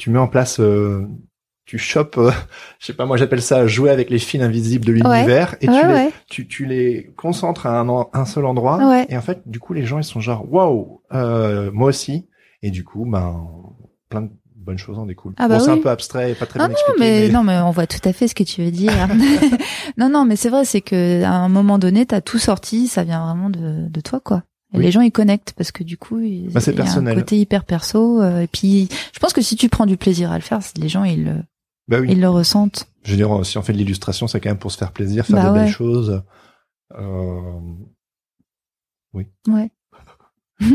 [SPEAKER 2] tu mets en place, euh, tu chopes, euh, je sais pas moi j'appelle ça jouer avec les fils invisibles de l'univers et tu,
[SPEAKER 1] Ouais,
[SPEAKER 2] les, tu tu les concentres à un, en- un seul endroit
[SPEAKER 1] Ouais.
[SPEAKER 2] et en fait du coup les gens ils sont genre waouh euh, moi aussi et du coup ben plein de bonnes choses en découlent.
[SPEAKER 1] Ah bah
[SPEAKER 2] bon c'est un peu abstrait et pas très
[SPEAKER 1] Ah
[SPEAKER 2] bien
[SPEAKER 1] non,
[SPEAKER 2] expliqué
[SPEAKER 1] mais,
[SPEAKER 2] mais,
[SPEAKER 1] non, mais on voit tout à fait ce que tu veux dire. non, non, mais c'est vrai, c'est que à un moment donné, t'as tout sorti, ça vient vraiment de, de toi, quoi.
[SPEAKER 2] Oui.
[SPEAKER 1] les gens ils connectent parce que du coup, il,
[SPEAKER 2] Bah, c'est
[SPEAKER 1] il y a un côté hyper perso. euh, et puis, je pense que si tu prends du plaisir à le faire, les gens ils le,
[SPEAKER 2] bah oui.
[SPEAKER 1] ils le ressentent.
[SPEAKER 2] Je veux dire, si on fait de l'illustration, c'est quand même pour se faire plaisir, faire
[SPEAKER 1] Bah
[SPEAKER 2] de belles choses. Euh,
[SPEAKER 1] Ouais.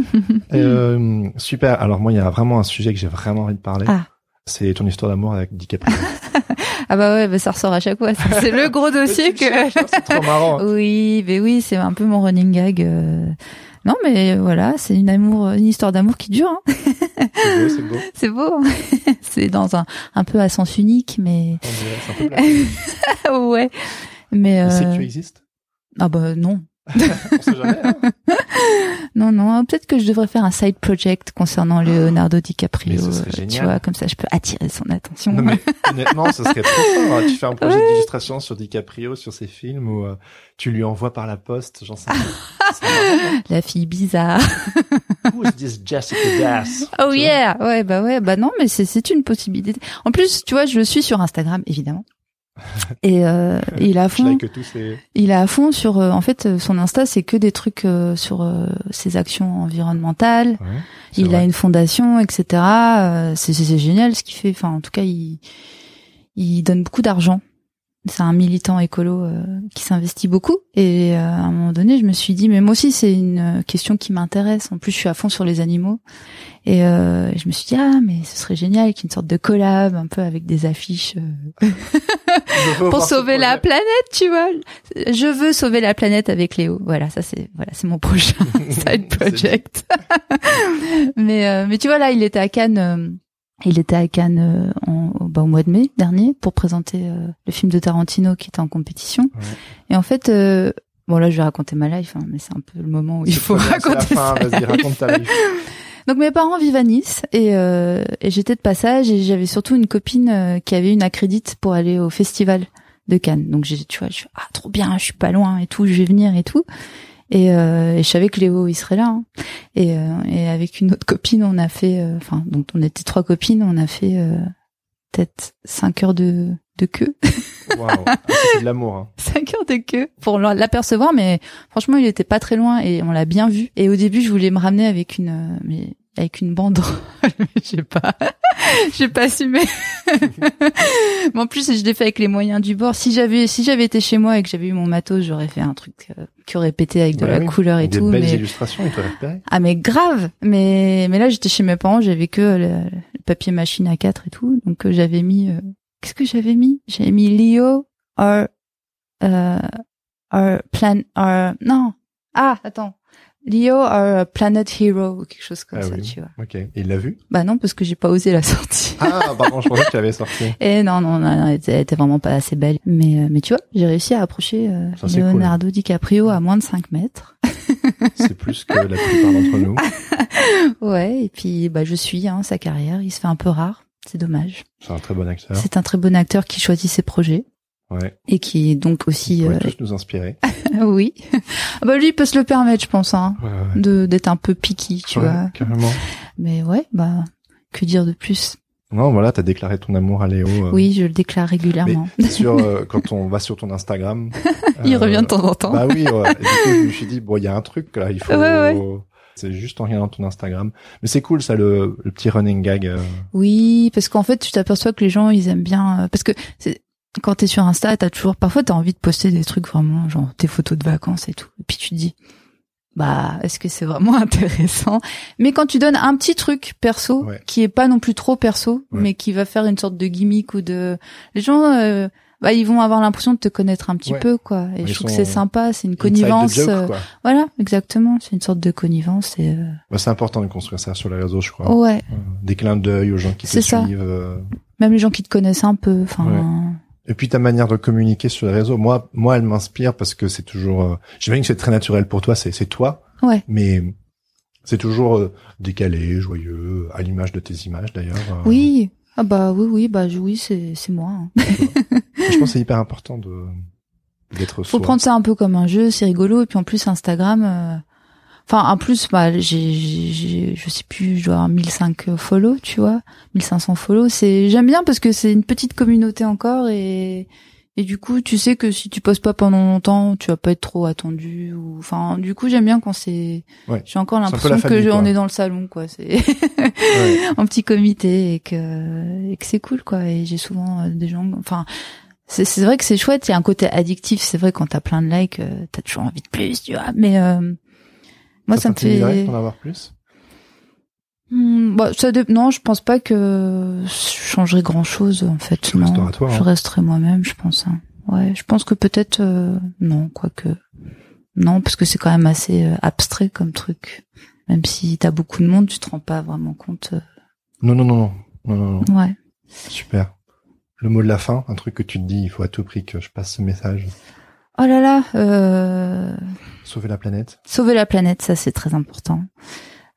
[SPEAKER 2] euh, super. Alors moi, il y a vraiment un sujet que j'ai vraiment envie de parler.
[SPEAKER 1] Ah.
[SPEAKER 2] C'est ton histoire d'amour avec DiCaprio.
[SPEAKER 1] Ah bah ouais, bah ça ressort à chaque fois. C'est le gros dossier que.
[SPEAKER 2] c'est trop marrant.
[SPEAKER 1] Oui, mais oui, c'est un peu mon running gag. Euh. Non, mais voilà, c'est une amour, une histoire d'amour qui dure. hein.
[SPEAKER 2] C'est beau, c'est beau.
[SPEAKER 1] C'est beau. c'est dans un un peu à sens unique, mais
[SPEAKER 2] On dirait, C'est un peu
[SPEAKER 1] ouais. Mais
[SPEAKER 2] Il sait
[SPEAKER 1] euh...
[SPEAKER 2] que tu existes?
[SPEAKER 1] ah bah non,
[SPEAKER 2] On sait jamais. hein.
[SPEAKER 1] non, non. Peut-être que je devrais faire un side project concernant Leonardo DiCaprio.
[SPEAKER 2] Mais ce serait
[SPEAKER 1] euh, Tu
[SPEAKER 2] génial.
[SPEAKER 1] vois, comme ça, je peux attirer son attention.
[SPEAKER 2] Non mais honnêtement, ce serait trop fort. Tu fais un projet d'illustration sur DiCaprio, sur ses films, ou euh, tu lui envoies par la poste, j'en sais rien. Marrant,
[SPEAKER 1] La fille bizarre.
[SPEAKER 2] hein. Who is this Jessica Das
[SPEAKER 1] Oh
[SPEAKER 2] Tu
[SPEAKER 1] yeah, ouais, bah ouais, bah non, mais c'est c'est une possibilité. En plus, tu vois, je le suis sur Instagram, évidemment. Et euh, il est à fond, il à fond sur. euh, en fait, euh, son Insta, c'est que des trucs euh, sur euh, ses actions environnementales.
[SPEAKER 2] Ouais,
[SPEAKER 1] Il
[SPEAKER 2] vrai.
[SPEAKER 1] a une fondation, etc. C'est génial ce qu'il fait. Enfin, en tout cas, il il donne beaucoup d'argent. C'est un militant écolo euh, qui s'investit beaucoup. Et euh, à un moment donné, je me suis dit, mais moi aussi, c'est une euh, question qui m'intéresse. En plus, je suis à fond sur les animaux. Et euh, je me suis dit, ah, mais ce serait génial qu'il y ait une sorte de collab, un peu avec des affiches euh, pour sauver la planète, tu vois. Je veux sauver la planète avec Léo. Voilà, ça c'est voilà, c'est mon prochain side project. mais euh, mais tu vois là, il était à Cannes. Il était à Cannes euh, en, bah, au mois de mai dernier pour présenter euh, le film de Tarantino qui était en compétition.
[SPEAKER 2] Ouais.
[SPEAKER 1] Et en fait, euh, bon là, je vais raconter ma life, hein, mais c'est un peu le moment où il faut
[SPEAKER 2] bien, c'est la
[SPEAKER 1] raconter
[SPEAKER 2] fin,
[SPEAKER 1] sa
[SPEAKER 2] raconte ta.
[SPEAKER 1] Donc mes parents vivent à Nice et, euh, et j'étais de passage et j'avais surtout une copine euh, qui avait une accrédite pour aller au festival de Cannes. Donc j'ai, tu vois, je suis ah trop bien, je suis pas loin et tout, je vais venir et tout. Et, euh, et je savais que Léo il serait là. hein. Et, euh, et avec une autre copine, on a fait, euh, enfin donc on était trois copines, on a fait euh, peut-être cinq heures de de queue,
[SPEAKER 2] Waouh, Ah, c'est de l'amour. Hein.
[SPEAKER 1] cinq heures de queue pour l'apercevoir, mais franchement il était pas très loin et on l'a bien vu. Et au début je voulais me ramener avec une, euh, mais avec une banderole, j'ai pas, j'ai pas assumé. mais en plus, je l'ai fait avec les moyens du bord. Si j'avais, si j'avais été chez moi et que j'avais eu mon matos, j'aurais fait un truc euh, qui aurait pété avec de
[SPEAKER 2] Bah
[SPEAKER 1] la
[SPEAKER 2] oui,
[SPEAKER 1] couleur et
[SPEAKER 2] Des
[SPEAKER 1] tout.
[SPEAKER 2] belles
[SPEAKER 1] Mais
[SPEAKER 2] illustrations, repéré.
[SPEAKER 1] ah mais grave. Mais mais là, j'étais chez mes parents, j'avais que le, le papier machine à 4 et tout, donc euh, j'avais mis. euh, Qu'est-ce que j'avais mis? J'avais mis Leo or euh, or plan or non. Ah attends. Leo or a Planet Hero ou quelque chose comme
[SPEAKER 2] Ah
[SPEAKER 1] ça,
[SPEAKER 2] oui.
[SPEAKER 1] tu vois.
[SPEAKER 2] Ok, Et il l'a vu?
[SPEAKER 1] Bah non, parce que j'ai pas osé la sortir.
[SPEAKER 2] Ah, pardon, je pensais que tu l'avais sorti.
[SPEAKER 1] Et non, non, non, non, elle était, elle était vraiment pas assez belle. Mais, euh, mais tu vois, j'ai réussi à approcher euh,
[SPEAKER 2] Ça, c'est cool.
[SPEAKER 1] Leonardo DiCaprio à moins de 5 mètres.
[SPEAKER 2] C'est plus que la plupart d'entre nous.
[SPEAKER 1] Ouais, et puis bah je suis hein, sa carrière. Il se fait un peu rare. C'est dommage.
[SPEAKER 2] C'est un très bon acteur.
[SPEAKER 1] C'est un très bon acteur qui choisit ses projets
[SPEAKER 2] Ouais.
[SPEAKER 1] et qui est donc aussi
[SPEAKER 2] pourrait
[SPEAKER 1] euh,
[SPEAKER 2] tous nous inspirer.
[SPEAKER 1] oui. Ah bah lui il peut se le permettre, je pense, hein,
[SPEAKER 2] Ouais, ouais.
[SPEAKER 1] de d'être un peu picky, tu
[SPEAKER 2] Ouais,
[SPEAKER 1] vois.
[SPEAKER 2] Carrément.
[SPEAKER 1] Mais ouais, bah que dire de plus?
[SPEAKER 2] Non, voilà, t'as déclaré ton amour à Léo. euh,
[SPEAKER 1] Oui, je le déclare régulièrement.
[SPEAKER 2] sur euh, quand on va sur ton Instagram.
[SPEAKER 1] il
[SPEAKER 2] euh,
[SPEAKER 1] revient de temps en temps.
[SPEAKER 2] Bah oui, ouais. Et du coup, je me suis dit bon, il y a un truc là, il faut.
[SPEAKER 1] Ouais,
[SPEAKER 2] C'est juste en regardant ton Instagram. Mais c'est cool ça, le, le petit running gag.
[SPEAKER 1] Oui, parce qu'en fait, tu t'aperçois que les gens, ils aiment bien, parce que c'est, quand t'es sur Insta, t'as toujours, parfois t'as envie de poster des trucs vraiment, genre tes photos de vacances et tout. Et puis tu te dis, bah, est-ce que c'est vraiment intéressant? Mais quand tu donnes un petit truc perso,
[SPEAKER 2] Ouais.
[SPEAKER 1] qui est pas non plus trop perso,
[SPEAKER 2] Ouais.
[SPEAKER 1] mais qui va faire une sorte de gimmick ou de, les gens, euh, bah, ils vont avoir l'impression de te connaître un petit
[SPEAKER 2] Ouais.
[SPEAKER 1] peu, quoi. Et
[SPEAKER 2] Ils
[SPEAKER 1] je trouve que c'est sympa, c'est une connivence.
[SPEAKER 2] joke,
[SPEAKER 1] euh, voilà, exactement. C'est une sorte de connivence et, euh,
[SPEAKER 2] Bah, c'est important de construire ça sur les réseaux, je crois.
[SPEAKER 1] ouais.
[SPEAKER 2] Euh, Des clins d'œil aux gens qui te
[SPEAKER 1] C'est ça.
[SPEAKER 2] suivent.
[SPEAKER 1] Même les gens qui te connaissent un peu, enfin,
[SPEAKER 2] Et puis ta manière de communiquer sur les réseaux, moi, moi, elle m'inspire parce que c'est toujours. Euh, J'imagine que c'est très naturel pour toi, c'est c'est toi.
[SPEAKER 1] Ouais.
[SPEAKER 2] Mais c'est toujours euh, décalé, joyeux, à l'image de tes images d'ailleurs. euh.
[SPEAKER 1] Oui. Ah bah oui, oui, bah oui, c'est c'est moi. hein.
[SPEAKER 2] Je pense que c'est hyper important de d'être
[SPEAKER 1] Faut
[SPEAKER 2] soi.
[SPEAKER 1] prendre ça un peu comme un jeu, c'est rigolo. Et puis en plus Instagram, euh, enfin en plus, bah j'ai, j'ai, je sais plus, je dois avoir 1005 follow, tu vois, 1500 follow. C'est j'aime bien parce que c'est une petite communauté encore et et du coup tu sais que si tu postes pas pendant longtemps, tu vas pas être trop attendu. Ou enfin du coup j'aime bien quand c'est.
[SPEAKER 2] Ouais.
[SPEAKER 1] J'ai encore l'impression que je- on est dans le salon quoi. C'est
[SPEAKER 2] Ouais.
[SPEAKER 1] en petit comité et que et que c'est cool quoi. Et j'ai souvent euh, des gens, enfin. C'est c'est vrai que c'est chouette, il y a un côté addictif, c'est vrai quand t'as plein de likes, euh, t'as toujours envie de plus, tu vois. Mais euh, moi ça, me
[SPEAKER 2] t'intimiderait
[SPEAKER 1] fait
[SPEAKER 2] d'en avoir plus.
[SPEAKER 1] Hmm, bah, ça dé- non, je pense pas que je changerais grand chose en fait.
[SPEAKER 2] Tu
[SPEAKER 1] non,
[SPEAKER 2] toi,
[SPEAKER 1] je
[SPEAKER 2] hein.
[SPEAKER 1] resterai moi-même, je pense. hein. Ouais, je pense que peut-être euh, non, quoique non, parce que c'est quand même assez euh, abstrait comme truc. Même si t'as beaucoup de monde, tu te rends pas vraiment compte. euh,
[SPEAKER 2] Non, non, non, non, non, non, non.
[SPEAKER 1] Ouais.
[SPEAKER 2] Super. Le mot de la fin, un truc que tu te dis, il faut à tout prix que je passe ce message.
[SPEAKER 1] Oh là là, euh,
[SPEAKER 2] Sauver la planète.
[SPEAKER 1] sauver la planète, ça c'est très important.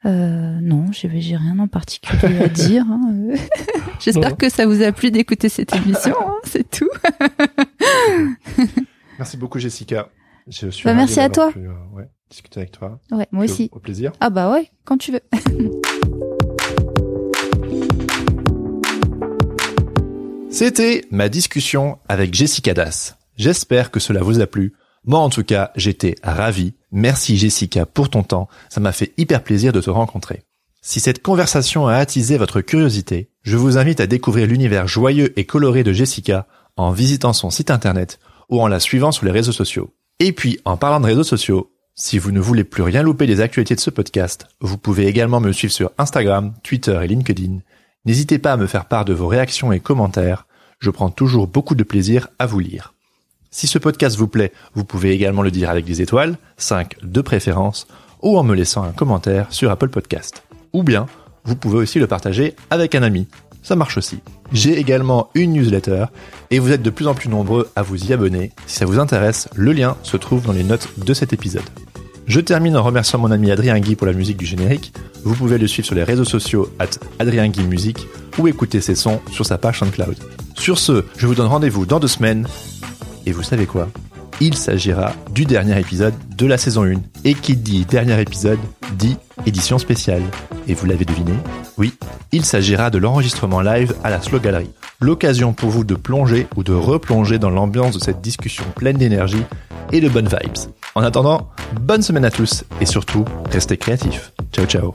[SPEAKER 1] Euh, non, j'ai j'ai rien en particulier à dire. hein. J'espère que ça vous a plu d'écouter cette émission, hein, c'est tout.
[SPEAKER 2] Merci beaucoup, Jessica. Je suis
[SPEAKER 1] Bah, merci à toi.
[SPEAKER 2] pu, euh, ouais, discuter avec toi.
[SPEAKER 1] Ouais, moi
[SPEAKER 2] Puis au-
[SPEAKER 1] aussi.
[SPEAKER 2] Au plaisir.
[SPEAKER 1] Ah bah ouais, quand tu veux.
[SPEAKER 2] C'était ma discussion avec Jessica Das. J'espère que cela vous a plu. Moi, en tout cas, j'étais ravi. Merci Jessica pour ton temps. Ça m'a fait hyper plaisir de te rencontrer. Si cette conversation a attisé votre curiosité, je vous invite à découvrir l'univers joyeux et coloré de Jessica en visitant son site internet ou en la suivant sur les réseaux sociaux. Et puis, en parlant de réseaux sociaux, si vous ne voulez plus rien louper des actualités de ce podcast, vous pouvez également me suivre sur Instagram, Twitter et LinkedIn. N'hésitez pas à me faire part de vos réactions et commentaires. Je prends toujours beaucoup de plaisir à vous lire. Si ce podcast vous plaît, vous pouvez également le dire avec des étoiles, 5 de préférence, ou en me laissant un commentaire sur Apple Podcast. Ou bien, vous pouvez aussi le partager avec un ami. Ça marche aussi. J'ai également une newsletter et vous êtes de plus en plus nombreux à vous y abonner. Si ça vous intéresse, le lien se trouve dans les notes de cet épisode. Je termine en remerciant mon ami Adrien Guy pour la musique du générique. Vous pouvez le suivre sur les réseaux sociaux at Adrien Guy ou écouter ses sons sur sa page SoundCloud. Sur ce, je vous donne rendez-vous dans deux semaines. Et vous savez quoi? Il s'agira du dernier épisode de la saison 1. Et qui dit dernier épisode dit édition spéciale. Et vous l'avez deviné? Oui, il s'agira de l'enregistrement live à la Slow Gallery. L'occasion pour vous de plonger ou de replonger dans l'ambiance de cette discussion pleine d'énergie et de bonnes vibes. En attendant, bonne semaine à tous et surtout, restez créatifs. Ciao ciao